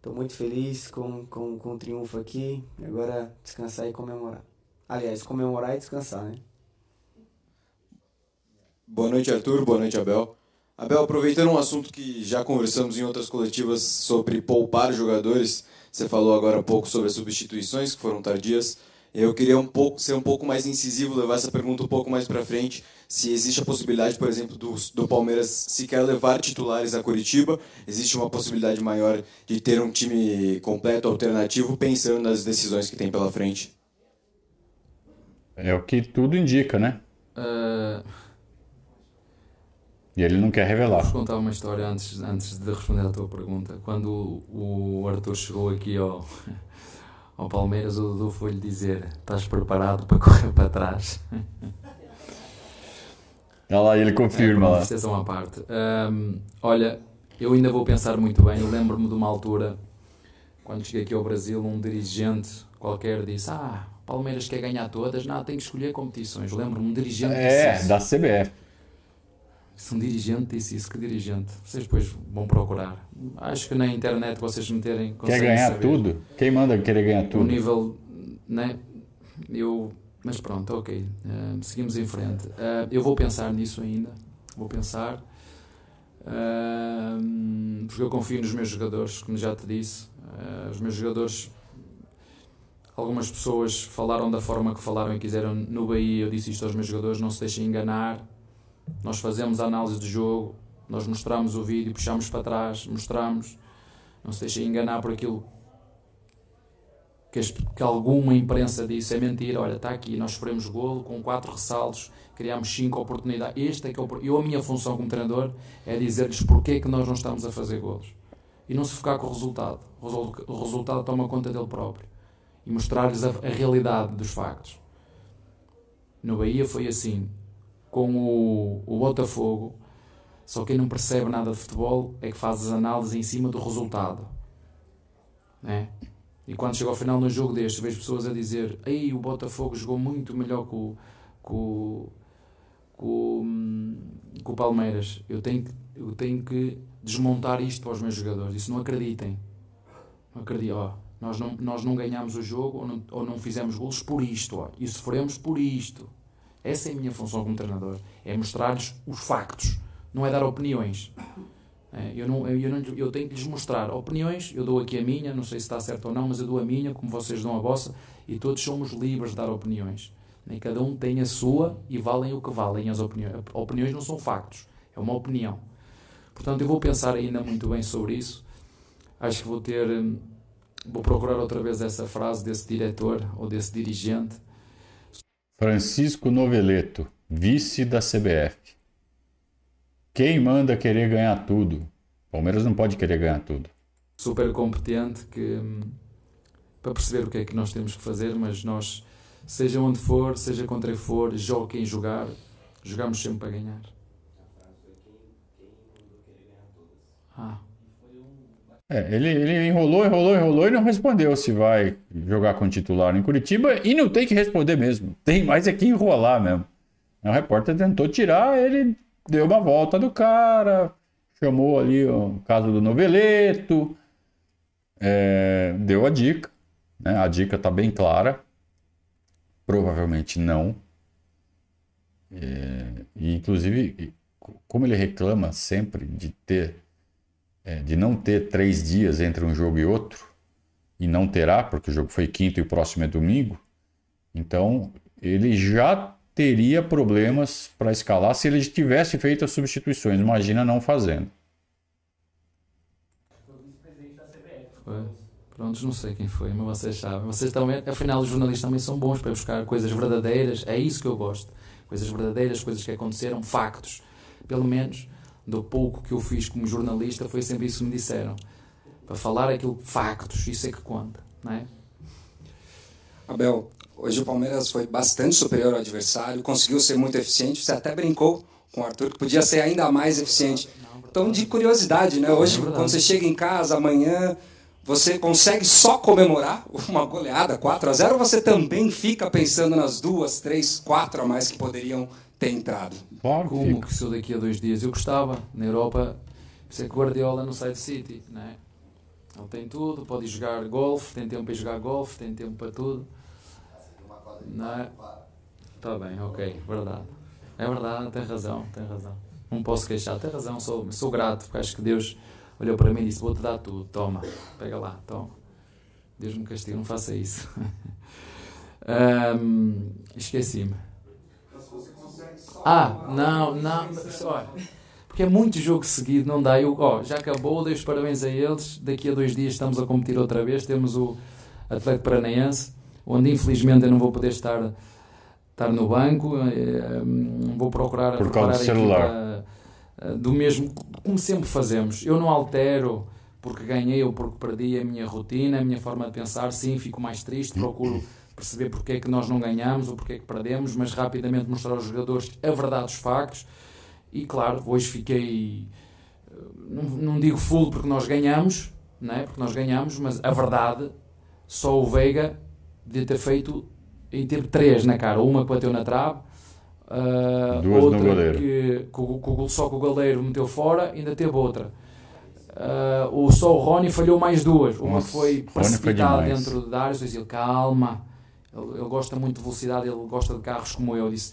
Tô muito feliz com, com, com o triunfo aqui. Agora descansar e comemorar. Aliás, comemorar e descansar, né? Boa noite, Arthur. Boa noite, Abel. Abel, aproveitando um assunto que já conversamos em outras coletivas sobre poupar jogadores, você falou agora há pouco sobre as substituições que foram tardias. Eu queria um pouco ser um pouco mais incisivo, levar essa pergunta um pouco mais para frente. Se existe a possibilidade, por exemplo, do, do Palmeiras sequer levar titulares a Curitiba, existe uma possibilidade maior de ter um time completo, alternativo, pensando nas decisões que tem pela frente. É o que tudo indica, né? Ah, E ele não quer revelar. Vou contar uma história antes, antes de responder à tua pergunta. Quando o, o Arthur chegou aqui ao, ao Palmeiras, o Dudu foi-lhe dizer: Estás preparado para correr para trás? Olha lá, ele confirma é, lá. Tristeza à parte. Ahm, olha, eu ainda vou pensar muito bem. Eu lembro-me de uma altura, quando cheguei aqui ao Brasil, um dirigente qualquer disse: Ah, Palmeiras quer ganhar todas, não, tem que escolher competições. Lembro-me, um dirigente É, da CBF. Se um dirigente disse isso, que dirigente? Vocês depois vão procurar. Acho que na internet vocês meterem. Quer ganhar saber. tudo? Quem manda querer ganhar O tudo? nível, né? Eu, mas pronto, ok. eh, seguimos em frente. Eh, eu vou pensar nisso ainda. Vou pensar. Eh, porque eu confio nos meus jogadores, como já te disse. Os meus jogadores. Algumas pessoas falaram da forma que falaram e quiseram no Bahia. Eu disse isto aos meus jogadores: não se deixem enganar. Nós fazemos a análise do jogo, nós mostramos o vídeo, puxamos para trás, mostramos. Não se deixem enganar por aquilo que, que alguma imprensa disse. É mentira. Olha, está aqui, nós sofremos golo com quatro ressaltos, criámos cinco oportunidades. Este é que é o, pro- eu, a minha função como treinador é dizer-lhes porque é que nós não estamos a fazer golos. E não se focar com o resultado. O resultado toma conta dele próprio. E mostrar-lhes a, a realidade dos factos. No Bahia foi assim. Com o, o Botafogo, só quem não percebe nada de futebol é que faz as análises em cima do resultado. Né? E quando chega ao final de um jogo deste, vejo pessoas a dizer: Ei, o Botafogo jogou muito melhor que o, que o, que o, hum, que o Palmeiras. Eu tenho, que- eu tenho que desmontar isto para os meus jogadores. Isso não acreditem. Não acreditem. Ó, nós, não, nós não ganhamos o jogo ou não, ou não fizemos golos por isto. Ó, e sofremos por isto. Essa é a minha função como treinador. É mostrar-lhes os factos. Não é dar opiniões. É, eu, não, eu, não, eu tenho que lhes mostrar opiniões, eu dou aqui a minha, não sei se está certo ou não, mas eu dou a minha, como vocês dão a vossa, e todos somos livres de dar opiniões. Cada um tem a sua e valem o que valem as opiniões. Opiniões não são factos, é uma opinião. Portanto, eu vou pensar ainda muito bem sobre isso. Acho que vou ter. hum, Vou procurar outra vez essa frase desse diretor ou desse dirigente. Francisco Noveleto, vice da CBF. Quem manda querer ganhar tudo? Palmeiras não pode querer ganhar tudo. super competente que hum, para perceber o que é que nós temos que fazer, mas nós, seja onde for, seja contra quem for, jogue quem jogar, jogamos sempre para ganhar. Ah, É, ele, ele enrolou, enrolou, enrolou e não respondeu se vai jogar com titular em Curitiba e não tem que responder mesmo. Tem mais é que enrolar mesmo. O repórter tentou tirar, ele deu uma volta do cara, chamou ali o caso do Noveleto, é, deu a dica. Né? A dica está bem clara. Provavelmente não. É, e inclusive, como ele reclama sempre de ter é, de não ter três dias entre um jogo e outro, e não terá, porque o jogo foi quinto e o próximo é domingo, então ele já teria problemas para escalar se ele tivesse feito as substituições. Imagina não fazendo. Foi. Prontos, não sei quem foi, mas vocês sabem. Vocês também, afinal, os jornalistas também são bons para buscar coisas verdadeiras. É isso que eu gosto. Coisas verdadeiras, coisas que aconteceram, factos. Pelo menos, do pouco que eu fiz como jornalista, foi sempre isso que me disseram. Para falar aquilo, factos, isso é que conta, não é? Abel, hoje o Palmeiras foi bastante superior ao adversário, conseguiu ser muito eficiente. Você até brincou com o Arthur que podia ser ainda mais eficiente. Então, de curiosidade, né? Hoje, quando você chega em casa amanhã, você consegue só comemorar uma goleada 4 a 0 ou você também fica pensando nas duas, três, quatro a mais que poderiam ter entrado? Como que sou daqui a dois dias? Eu gostava, na Europa, ser que Guardiola no Side City, não é? Ele tem tudo, pode jogar golfe, tem tempo para jogar golfe, tem tempo para tudo. Não é? Está bem, ok, verdade. É verdade, tem razão, tem razão. Não posso queixar, tem razão, sou, sou grato, porque acho que Deus olhou para mim e disse: Vou-te dar tudo, toma, pega lá, toma. Deus me castiga, não faça isso. um, Esqueci-me. Ah, não, não, olha, porque é muito jogo seguido, não dá. Eu, ó, já acabou, dei os parabéns a eles. Daqui a dois dias estamos a competir outra vez. Temos o Atlético Paranaense, onde infelizmente eu não vou poder estar, estar no banco. Vou procurar Por causa do celular. Equipa, do mesmo, como sempre fazemos. Eu não altero porque ganhei ou porque perdi a minha rotina, a minha forma de pensar. Sim, fico mais triste, procuro perceber porque é que nós não ganhamos ou porque é que perdemos, mas rapidamente mostrar aos jogadores a verdade dos factos. E claro, hoje fiquei, não, não digo full porque nós ganhamos, não é? porque nós ganhamos, mas a verdade, só o Veiga devia ter feito e teve três na cara. Uma que bateu na trave, uh, Duas outra no goleiro. que, que, que, só que o goleiro meteu fora, ainda teve outra. Uh, o só o Rony falhou mais duas. Uma Nossa, foi precipitada dentro de Darius, dizia calma. Ele, ele gosta muito de velocidade, ele gosta de carros como eu. Disse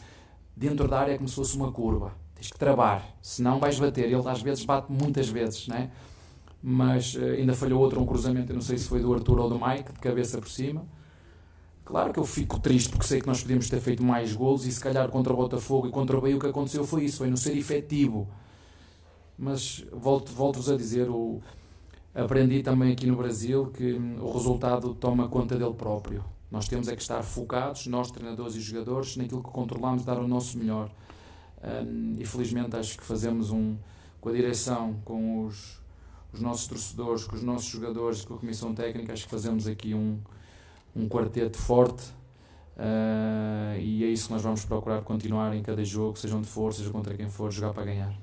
dentro da área é como se fosse uma curva. Tens que travar, senão vais bater. Ele às vezes bate muitas vezes, né? mas uh, ainda falhou outro, um cruzamento, eu não sei se foi do Arthur ou do Mike, de cabeça por cima. Claro que eu fico triste porque sei que nós podíamos ter feito mais golos e se calhar contra o Botafogo e contra o Bahia o que aconteceu foi isso, foi não ser efetivo. Mas volto-vos volto a dizer, o, aprendi também aqui no Brasil que hum, o resultado toma conta dele próprio. Nós temos é que estar focados, nós treinadores e jogadores, naquilo que controlamos, dar o nosso melhor. Um, e felizmente acho que fazemos um, com a direção, com os, os nossos torcedores, com os nossos jogadores, com a comissão técnica, acho que fazemos aqui um, um quarteto forte uh, e é isso que nós vamos procurar continuar em cada jogo, seja onde for, seja contra quem for, jogar para ganhar.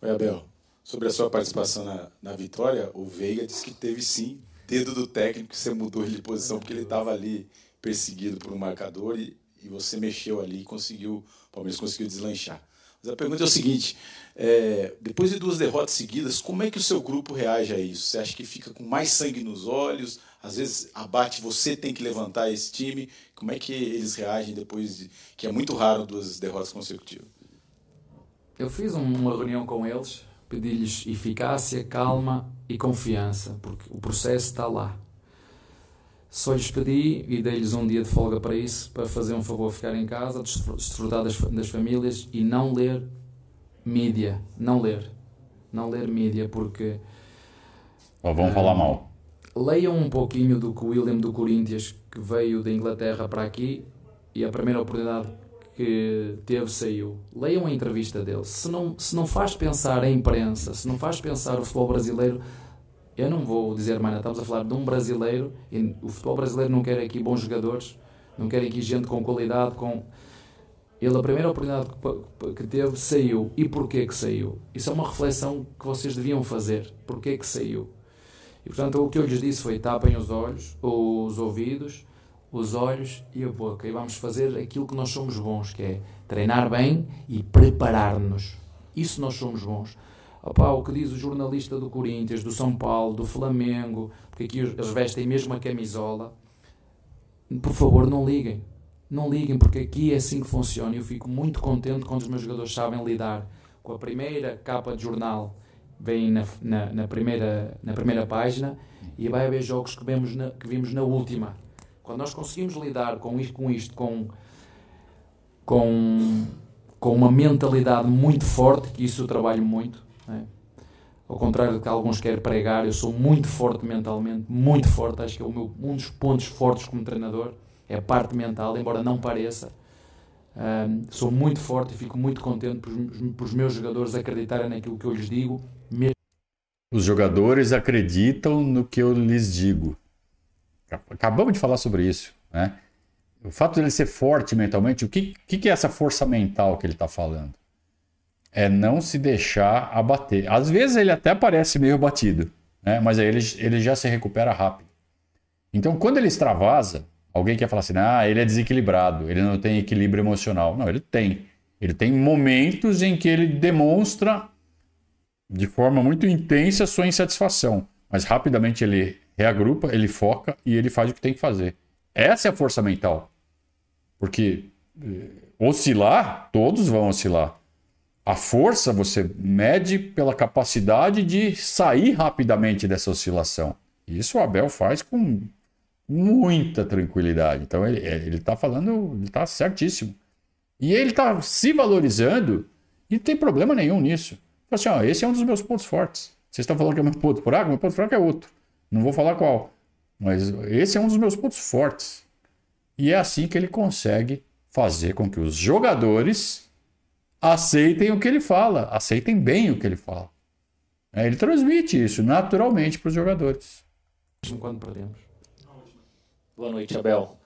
Oi, Abel. Sobre a sua participação na, na vitória, o Veiga disse que teve sim dedo do técnico que você mudou ele de posição porque ele estava ali perseguido por um marcador e, e você mexeu ali e conseguiu, o Palmeiras conseguiu deslanchar. Mas a pergunta é o seguinte: é, depois de duas derrotas seguidas, como é que o seu grupo reage a isso? Você acha que fica com mais sangue nos olhos? Às vezes abate, você tem que levantar esse time. Como é que eles reagem depois de que é muito raro duas derrotas consecutivas? Eu fiz uma reunião com eles, pedi-lhes eficácia, calma e confiança, porque o processo está lá. Só lhes pedi e dei-lhes um dia de folga para isso, para fazer um favor, ficar em casa, desfrutar das, das famílias e não ler mídia. Não ler. Não ler mídia, porque. Ou vão falar mal. Leiam um pouquinho do que o William do Corinthians, que veio da Inglaterra para aqui e a primeira oportunidade que teve saiu. Leiam a entrevista dele. Se não, se não faz pensar a imprensa, se não faz pensar o futebol brasileiro, eu não vou dizer mais nada. Estamos a falar de um brasileiro. E o futebol brasileiro não quer aqui bons jogadores, não quer aqui gente com qualidade. com Ele, a primeira oportunidade que teve, saiu. E porquê que saiu? Isso é uma reflexão que vocês deviam fazer. Porquê que saiu? E portanto, o que eu lhes disse foi: tapem os olhos, os ouvidos, os olhos e a boca. E vamos fazer aquilo que nós somos bons, que é treinar bem e preparar-nos. Isso nós somos bons. Opa, o que diz o jornalista do Corinthians, do São Paulo, do Flamengo, porque aqui eles vestem mesmo a camisola. Por favor, não liguem. Não liguem, porque aqui é assim que funciona. Eu fico muito contente quando os meus jogadores sabem lidar com a primeira capa de jornal, vem na, na, na primeira, na primeira página, e vai haver jogos que, vemos na, que vimos na última. Quando nós conseguimos lidar com isto, com, isto, com, com, com uma mentalidade muito forte, que isso eu trabalho muito, é? Ao contrário do que alguns querem pregar, eu sou muito forte mentalmente, muito forte. Acho que é meu, um dos pontos fortes como treinador é a parte mental, embora não pareça. Um, sou muito forte e fico muito contente por, por os meus jogadores acreditarem naquilo que eu lhes digo. Os jogadores acreditam no que eu lhes digo. Acabamos de falar sobre isso. Né? O fato de ele ser forte mentalmente, o que, que, é essa força mental que ele está falando? é não se deixar abater. Às vezes ele até parece meio batido, né? mas aí ele, ele já se recupera rápido. Então, quando ele extravasa, alguém quer falar assim: ah, ele é desequilibrado, ele não tem equilíbrio emocional. Não, ele tem. Ele tem momentos em que ele demonstra de forma muito intensa sua insatisfação, mas rapidamente ele reagrupa, ele foca e ele faz o que tem que fazer. Essa é a força mental. Porque eh, oscilar, todos vão oscilar. A força você mede pela capacidade de sair rapidamente dessa oscilação. Isso o Abel faz com muita tranquilidade. Então ele está falando, ele está certíssimo. E ele está se valorizando e não tem problema nenhum nisso. Assim, ó, esse é um dos meus pontos fortes. Vocês estão falando que é meu ponto fraco, meu ponto fraco é outro. Não vou falar qual. Mas esse é um dos meus pontos fortes. E é assim que ele consegue fazer com que os jogadores aceitem o que ele fala, aceitem bem o que ele fala. É, ele transmite isso naturalmente para os jogadores. Quando perdemos. Boa noite, Abel.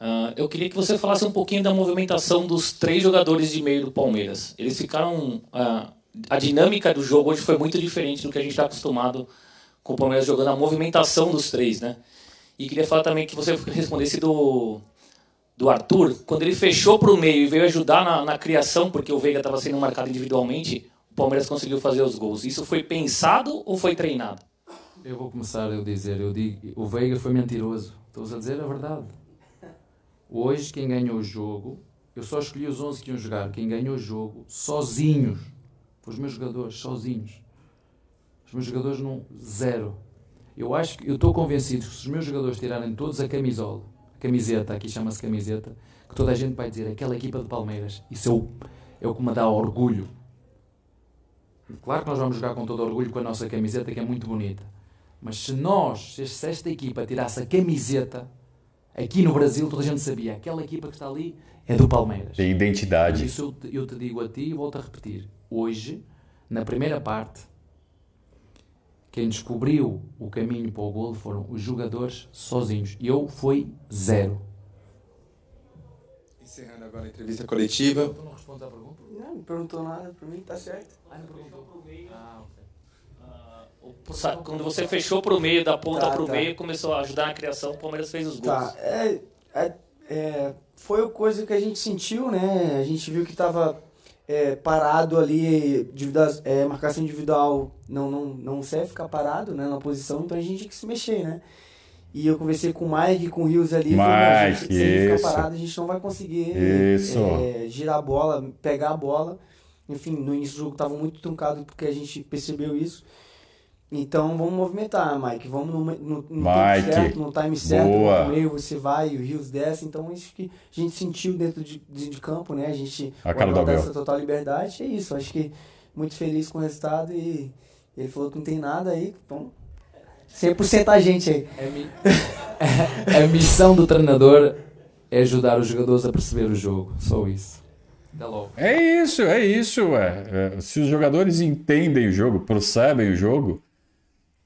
Uh, eu queria que você falasse um pouquinho da movimentação dos três jogadores de meio do Palmeiras. Eles ficaram. Uh, a dinâmica do jogo hoje foi muito diferente do que a gente está acostumado com o Palmeiras jogando, a movimentação dos três, né? E queria falar também que você respondesse do, do Arthur, quando ele fechou para o meio e veio ajudar na, na criação, porque o Veiga estava sendo marcado individualmente, o Palmeiras conseguiu fazer os gols. Isso foi pensado ou foi treinado? Eu vou começar a dizer, eu digo, o Veiga foi mentiroso. Estou a dizer a verdade. Hoje quem ganhou o jogo, eu só escolhi os 11 que iam jogar. Quem ganhou o jogo sozinhos, os meus jogadores sozinhos. Os meus jogadores não zero. Eu acho que eu estou convencido que se os meus jogadores tirarem todos a camisola camiseta, aqui chama-se camiseta, que toda a gente vai dizer, aquela equipa de Palmeiras, isso é o, é o que me dá orgulho. Claro que nós vamos jogar com todo orgulho com a nossa camiseta, que é muito bonita. Mas se nós, se esta equipa tirasse a camiseta, aqui no Brasil toda a gente sabia, aquela equipa que está ali é do Palmeiras. Tem identidade. Isso eu te, eu te digo a ti e volto a repetir. Hoje, na primeira parte, quem descobriu o caminho para o gol foram os jogadores sozinhos. E eu fui zero. Encerrando agora a entrevista coletiva. Tu não respondes à pergunta? Não, não perguntou nada para mim, tá certo. Ah, não perguntou para o meio. Ah, ok. Uh, quando você fechou para o meio, da ponta tá, para o tá. meio, começou a ajudar na criação, o Palmeiras fez os gols. Tá, é, é, é, foi coisa que a gente sentiu, né? A gente viu que estava é, parado ali, é, marcação individual não, não, não serve ficar parado né, na posição, então a gente tinha que se mexer, né? E eu conversei com o Mike, com o Rios ali, Mike, falei, gente, se ele ficar parado, a gente não vai conseguir é, girar a bola, pegar a bola. Enfim, no início do jogo estava muito truncado porque a gente percebeu isso. Então vamos movimentar, Mike. Vamos no, no, no Mike, tempo certo, no time certo, boa. no meio você vai, o Rios desce. Então isso que a gente sentiu dentro de, de, de campo, né? A gente a cara do essa total liberdade. É isso, acho que muito feliz com o resultado e ele falou que não tem nada aí, então 100% a gente aí. É mi... a missão do treinador é ajudar os jogadores a perceber o jogo, só isso. É isso, é isso. É. Se os jogadores entendem o jogo, percebem o jogo,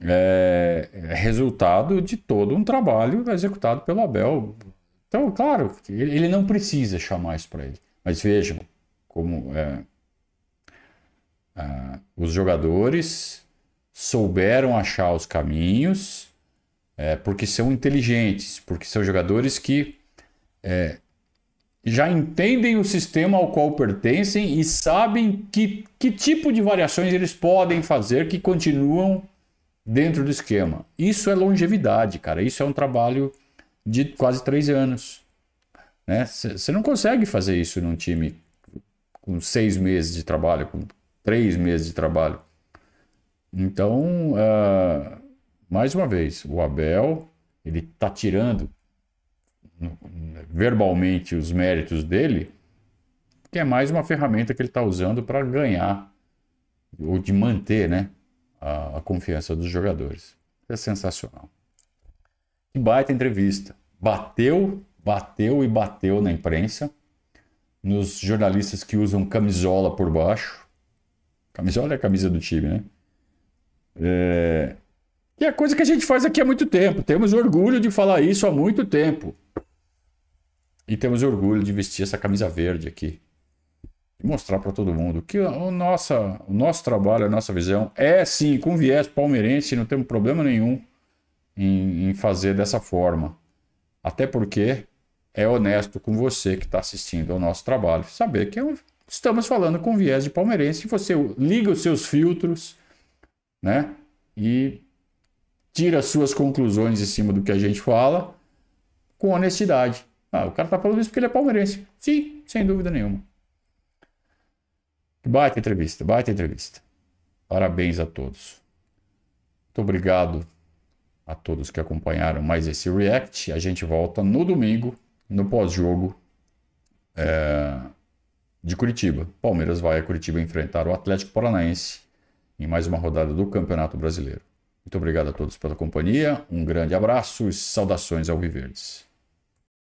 é, resultado de todo um trabalho executado pelo Abel. Então, claro, ele não precisa chamar isso para ele. Mas vejam como é, é, os jogadores souberam achar os caminhos é, porque são inteligentes, porque são jogadores que é, já entendem o sistema ao qual pertencem e sabem que, que tipo de variações eles podem fazer que continuam dentro do esquema. Isso é longevidade, cara. Isso é um trabalho de quase três anos. Você né? não consegue fazer isso num time com seis meses de trabalho, com três meses de trabalho. Então, uh, mais uma vez, o Abel ele está tirando verbalmente os méritos dele, que é mais uma ferramenta que ele está usando para ganhar ou de manter, né? A, a confiança dos jogadores. É sensacional. Que baita entrevista. Bateu, bateu e bateu na imprensa, nos jornalistas que usam camisola por baixo. Camisola é a camisa do time, né? É... E é coisa que a gente faz aqui há muito tempo. Temos orgulho de falar isso há muito tempo. E temos orgulho de vestir essa camisa verde aqui. Mostrar para todo mundo que o, nossa, o nosso trabalho, a nossa visão é sim com viés palmeirense, não temos problema nenhum em, em fazer dessa forma. Até porque é honesto com você que está assistindo ao nosso trabalho. Saber que estamos falando com viés de palmeirense, você liga os seus filtros, né? E tira as suas conclusões em cima do que a gente fala com honestidade. Ah, o cara tá falando isso porque ele é palmeirense. Sim, sem dúvida nenhuma. Baita entrevista, baita entrevista. Parabéns a todos. Muito obrigado a todos que acompanharam mais esse React. A gente volta no domingo, no pós-jogo é, de Curitiba. Palmeiras vai a Curitiba enfrentar o Atlético Paranaense em mais uma rodada do Campeonato Brasileiro. Muito obrigado a todos pela companhia, um grande abraço e saudações ao Viverdes.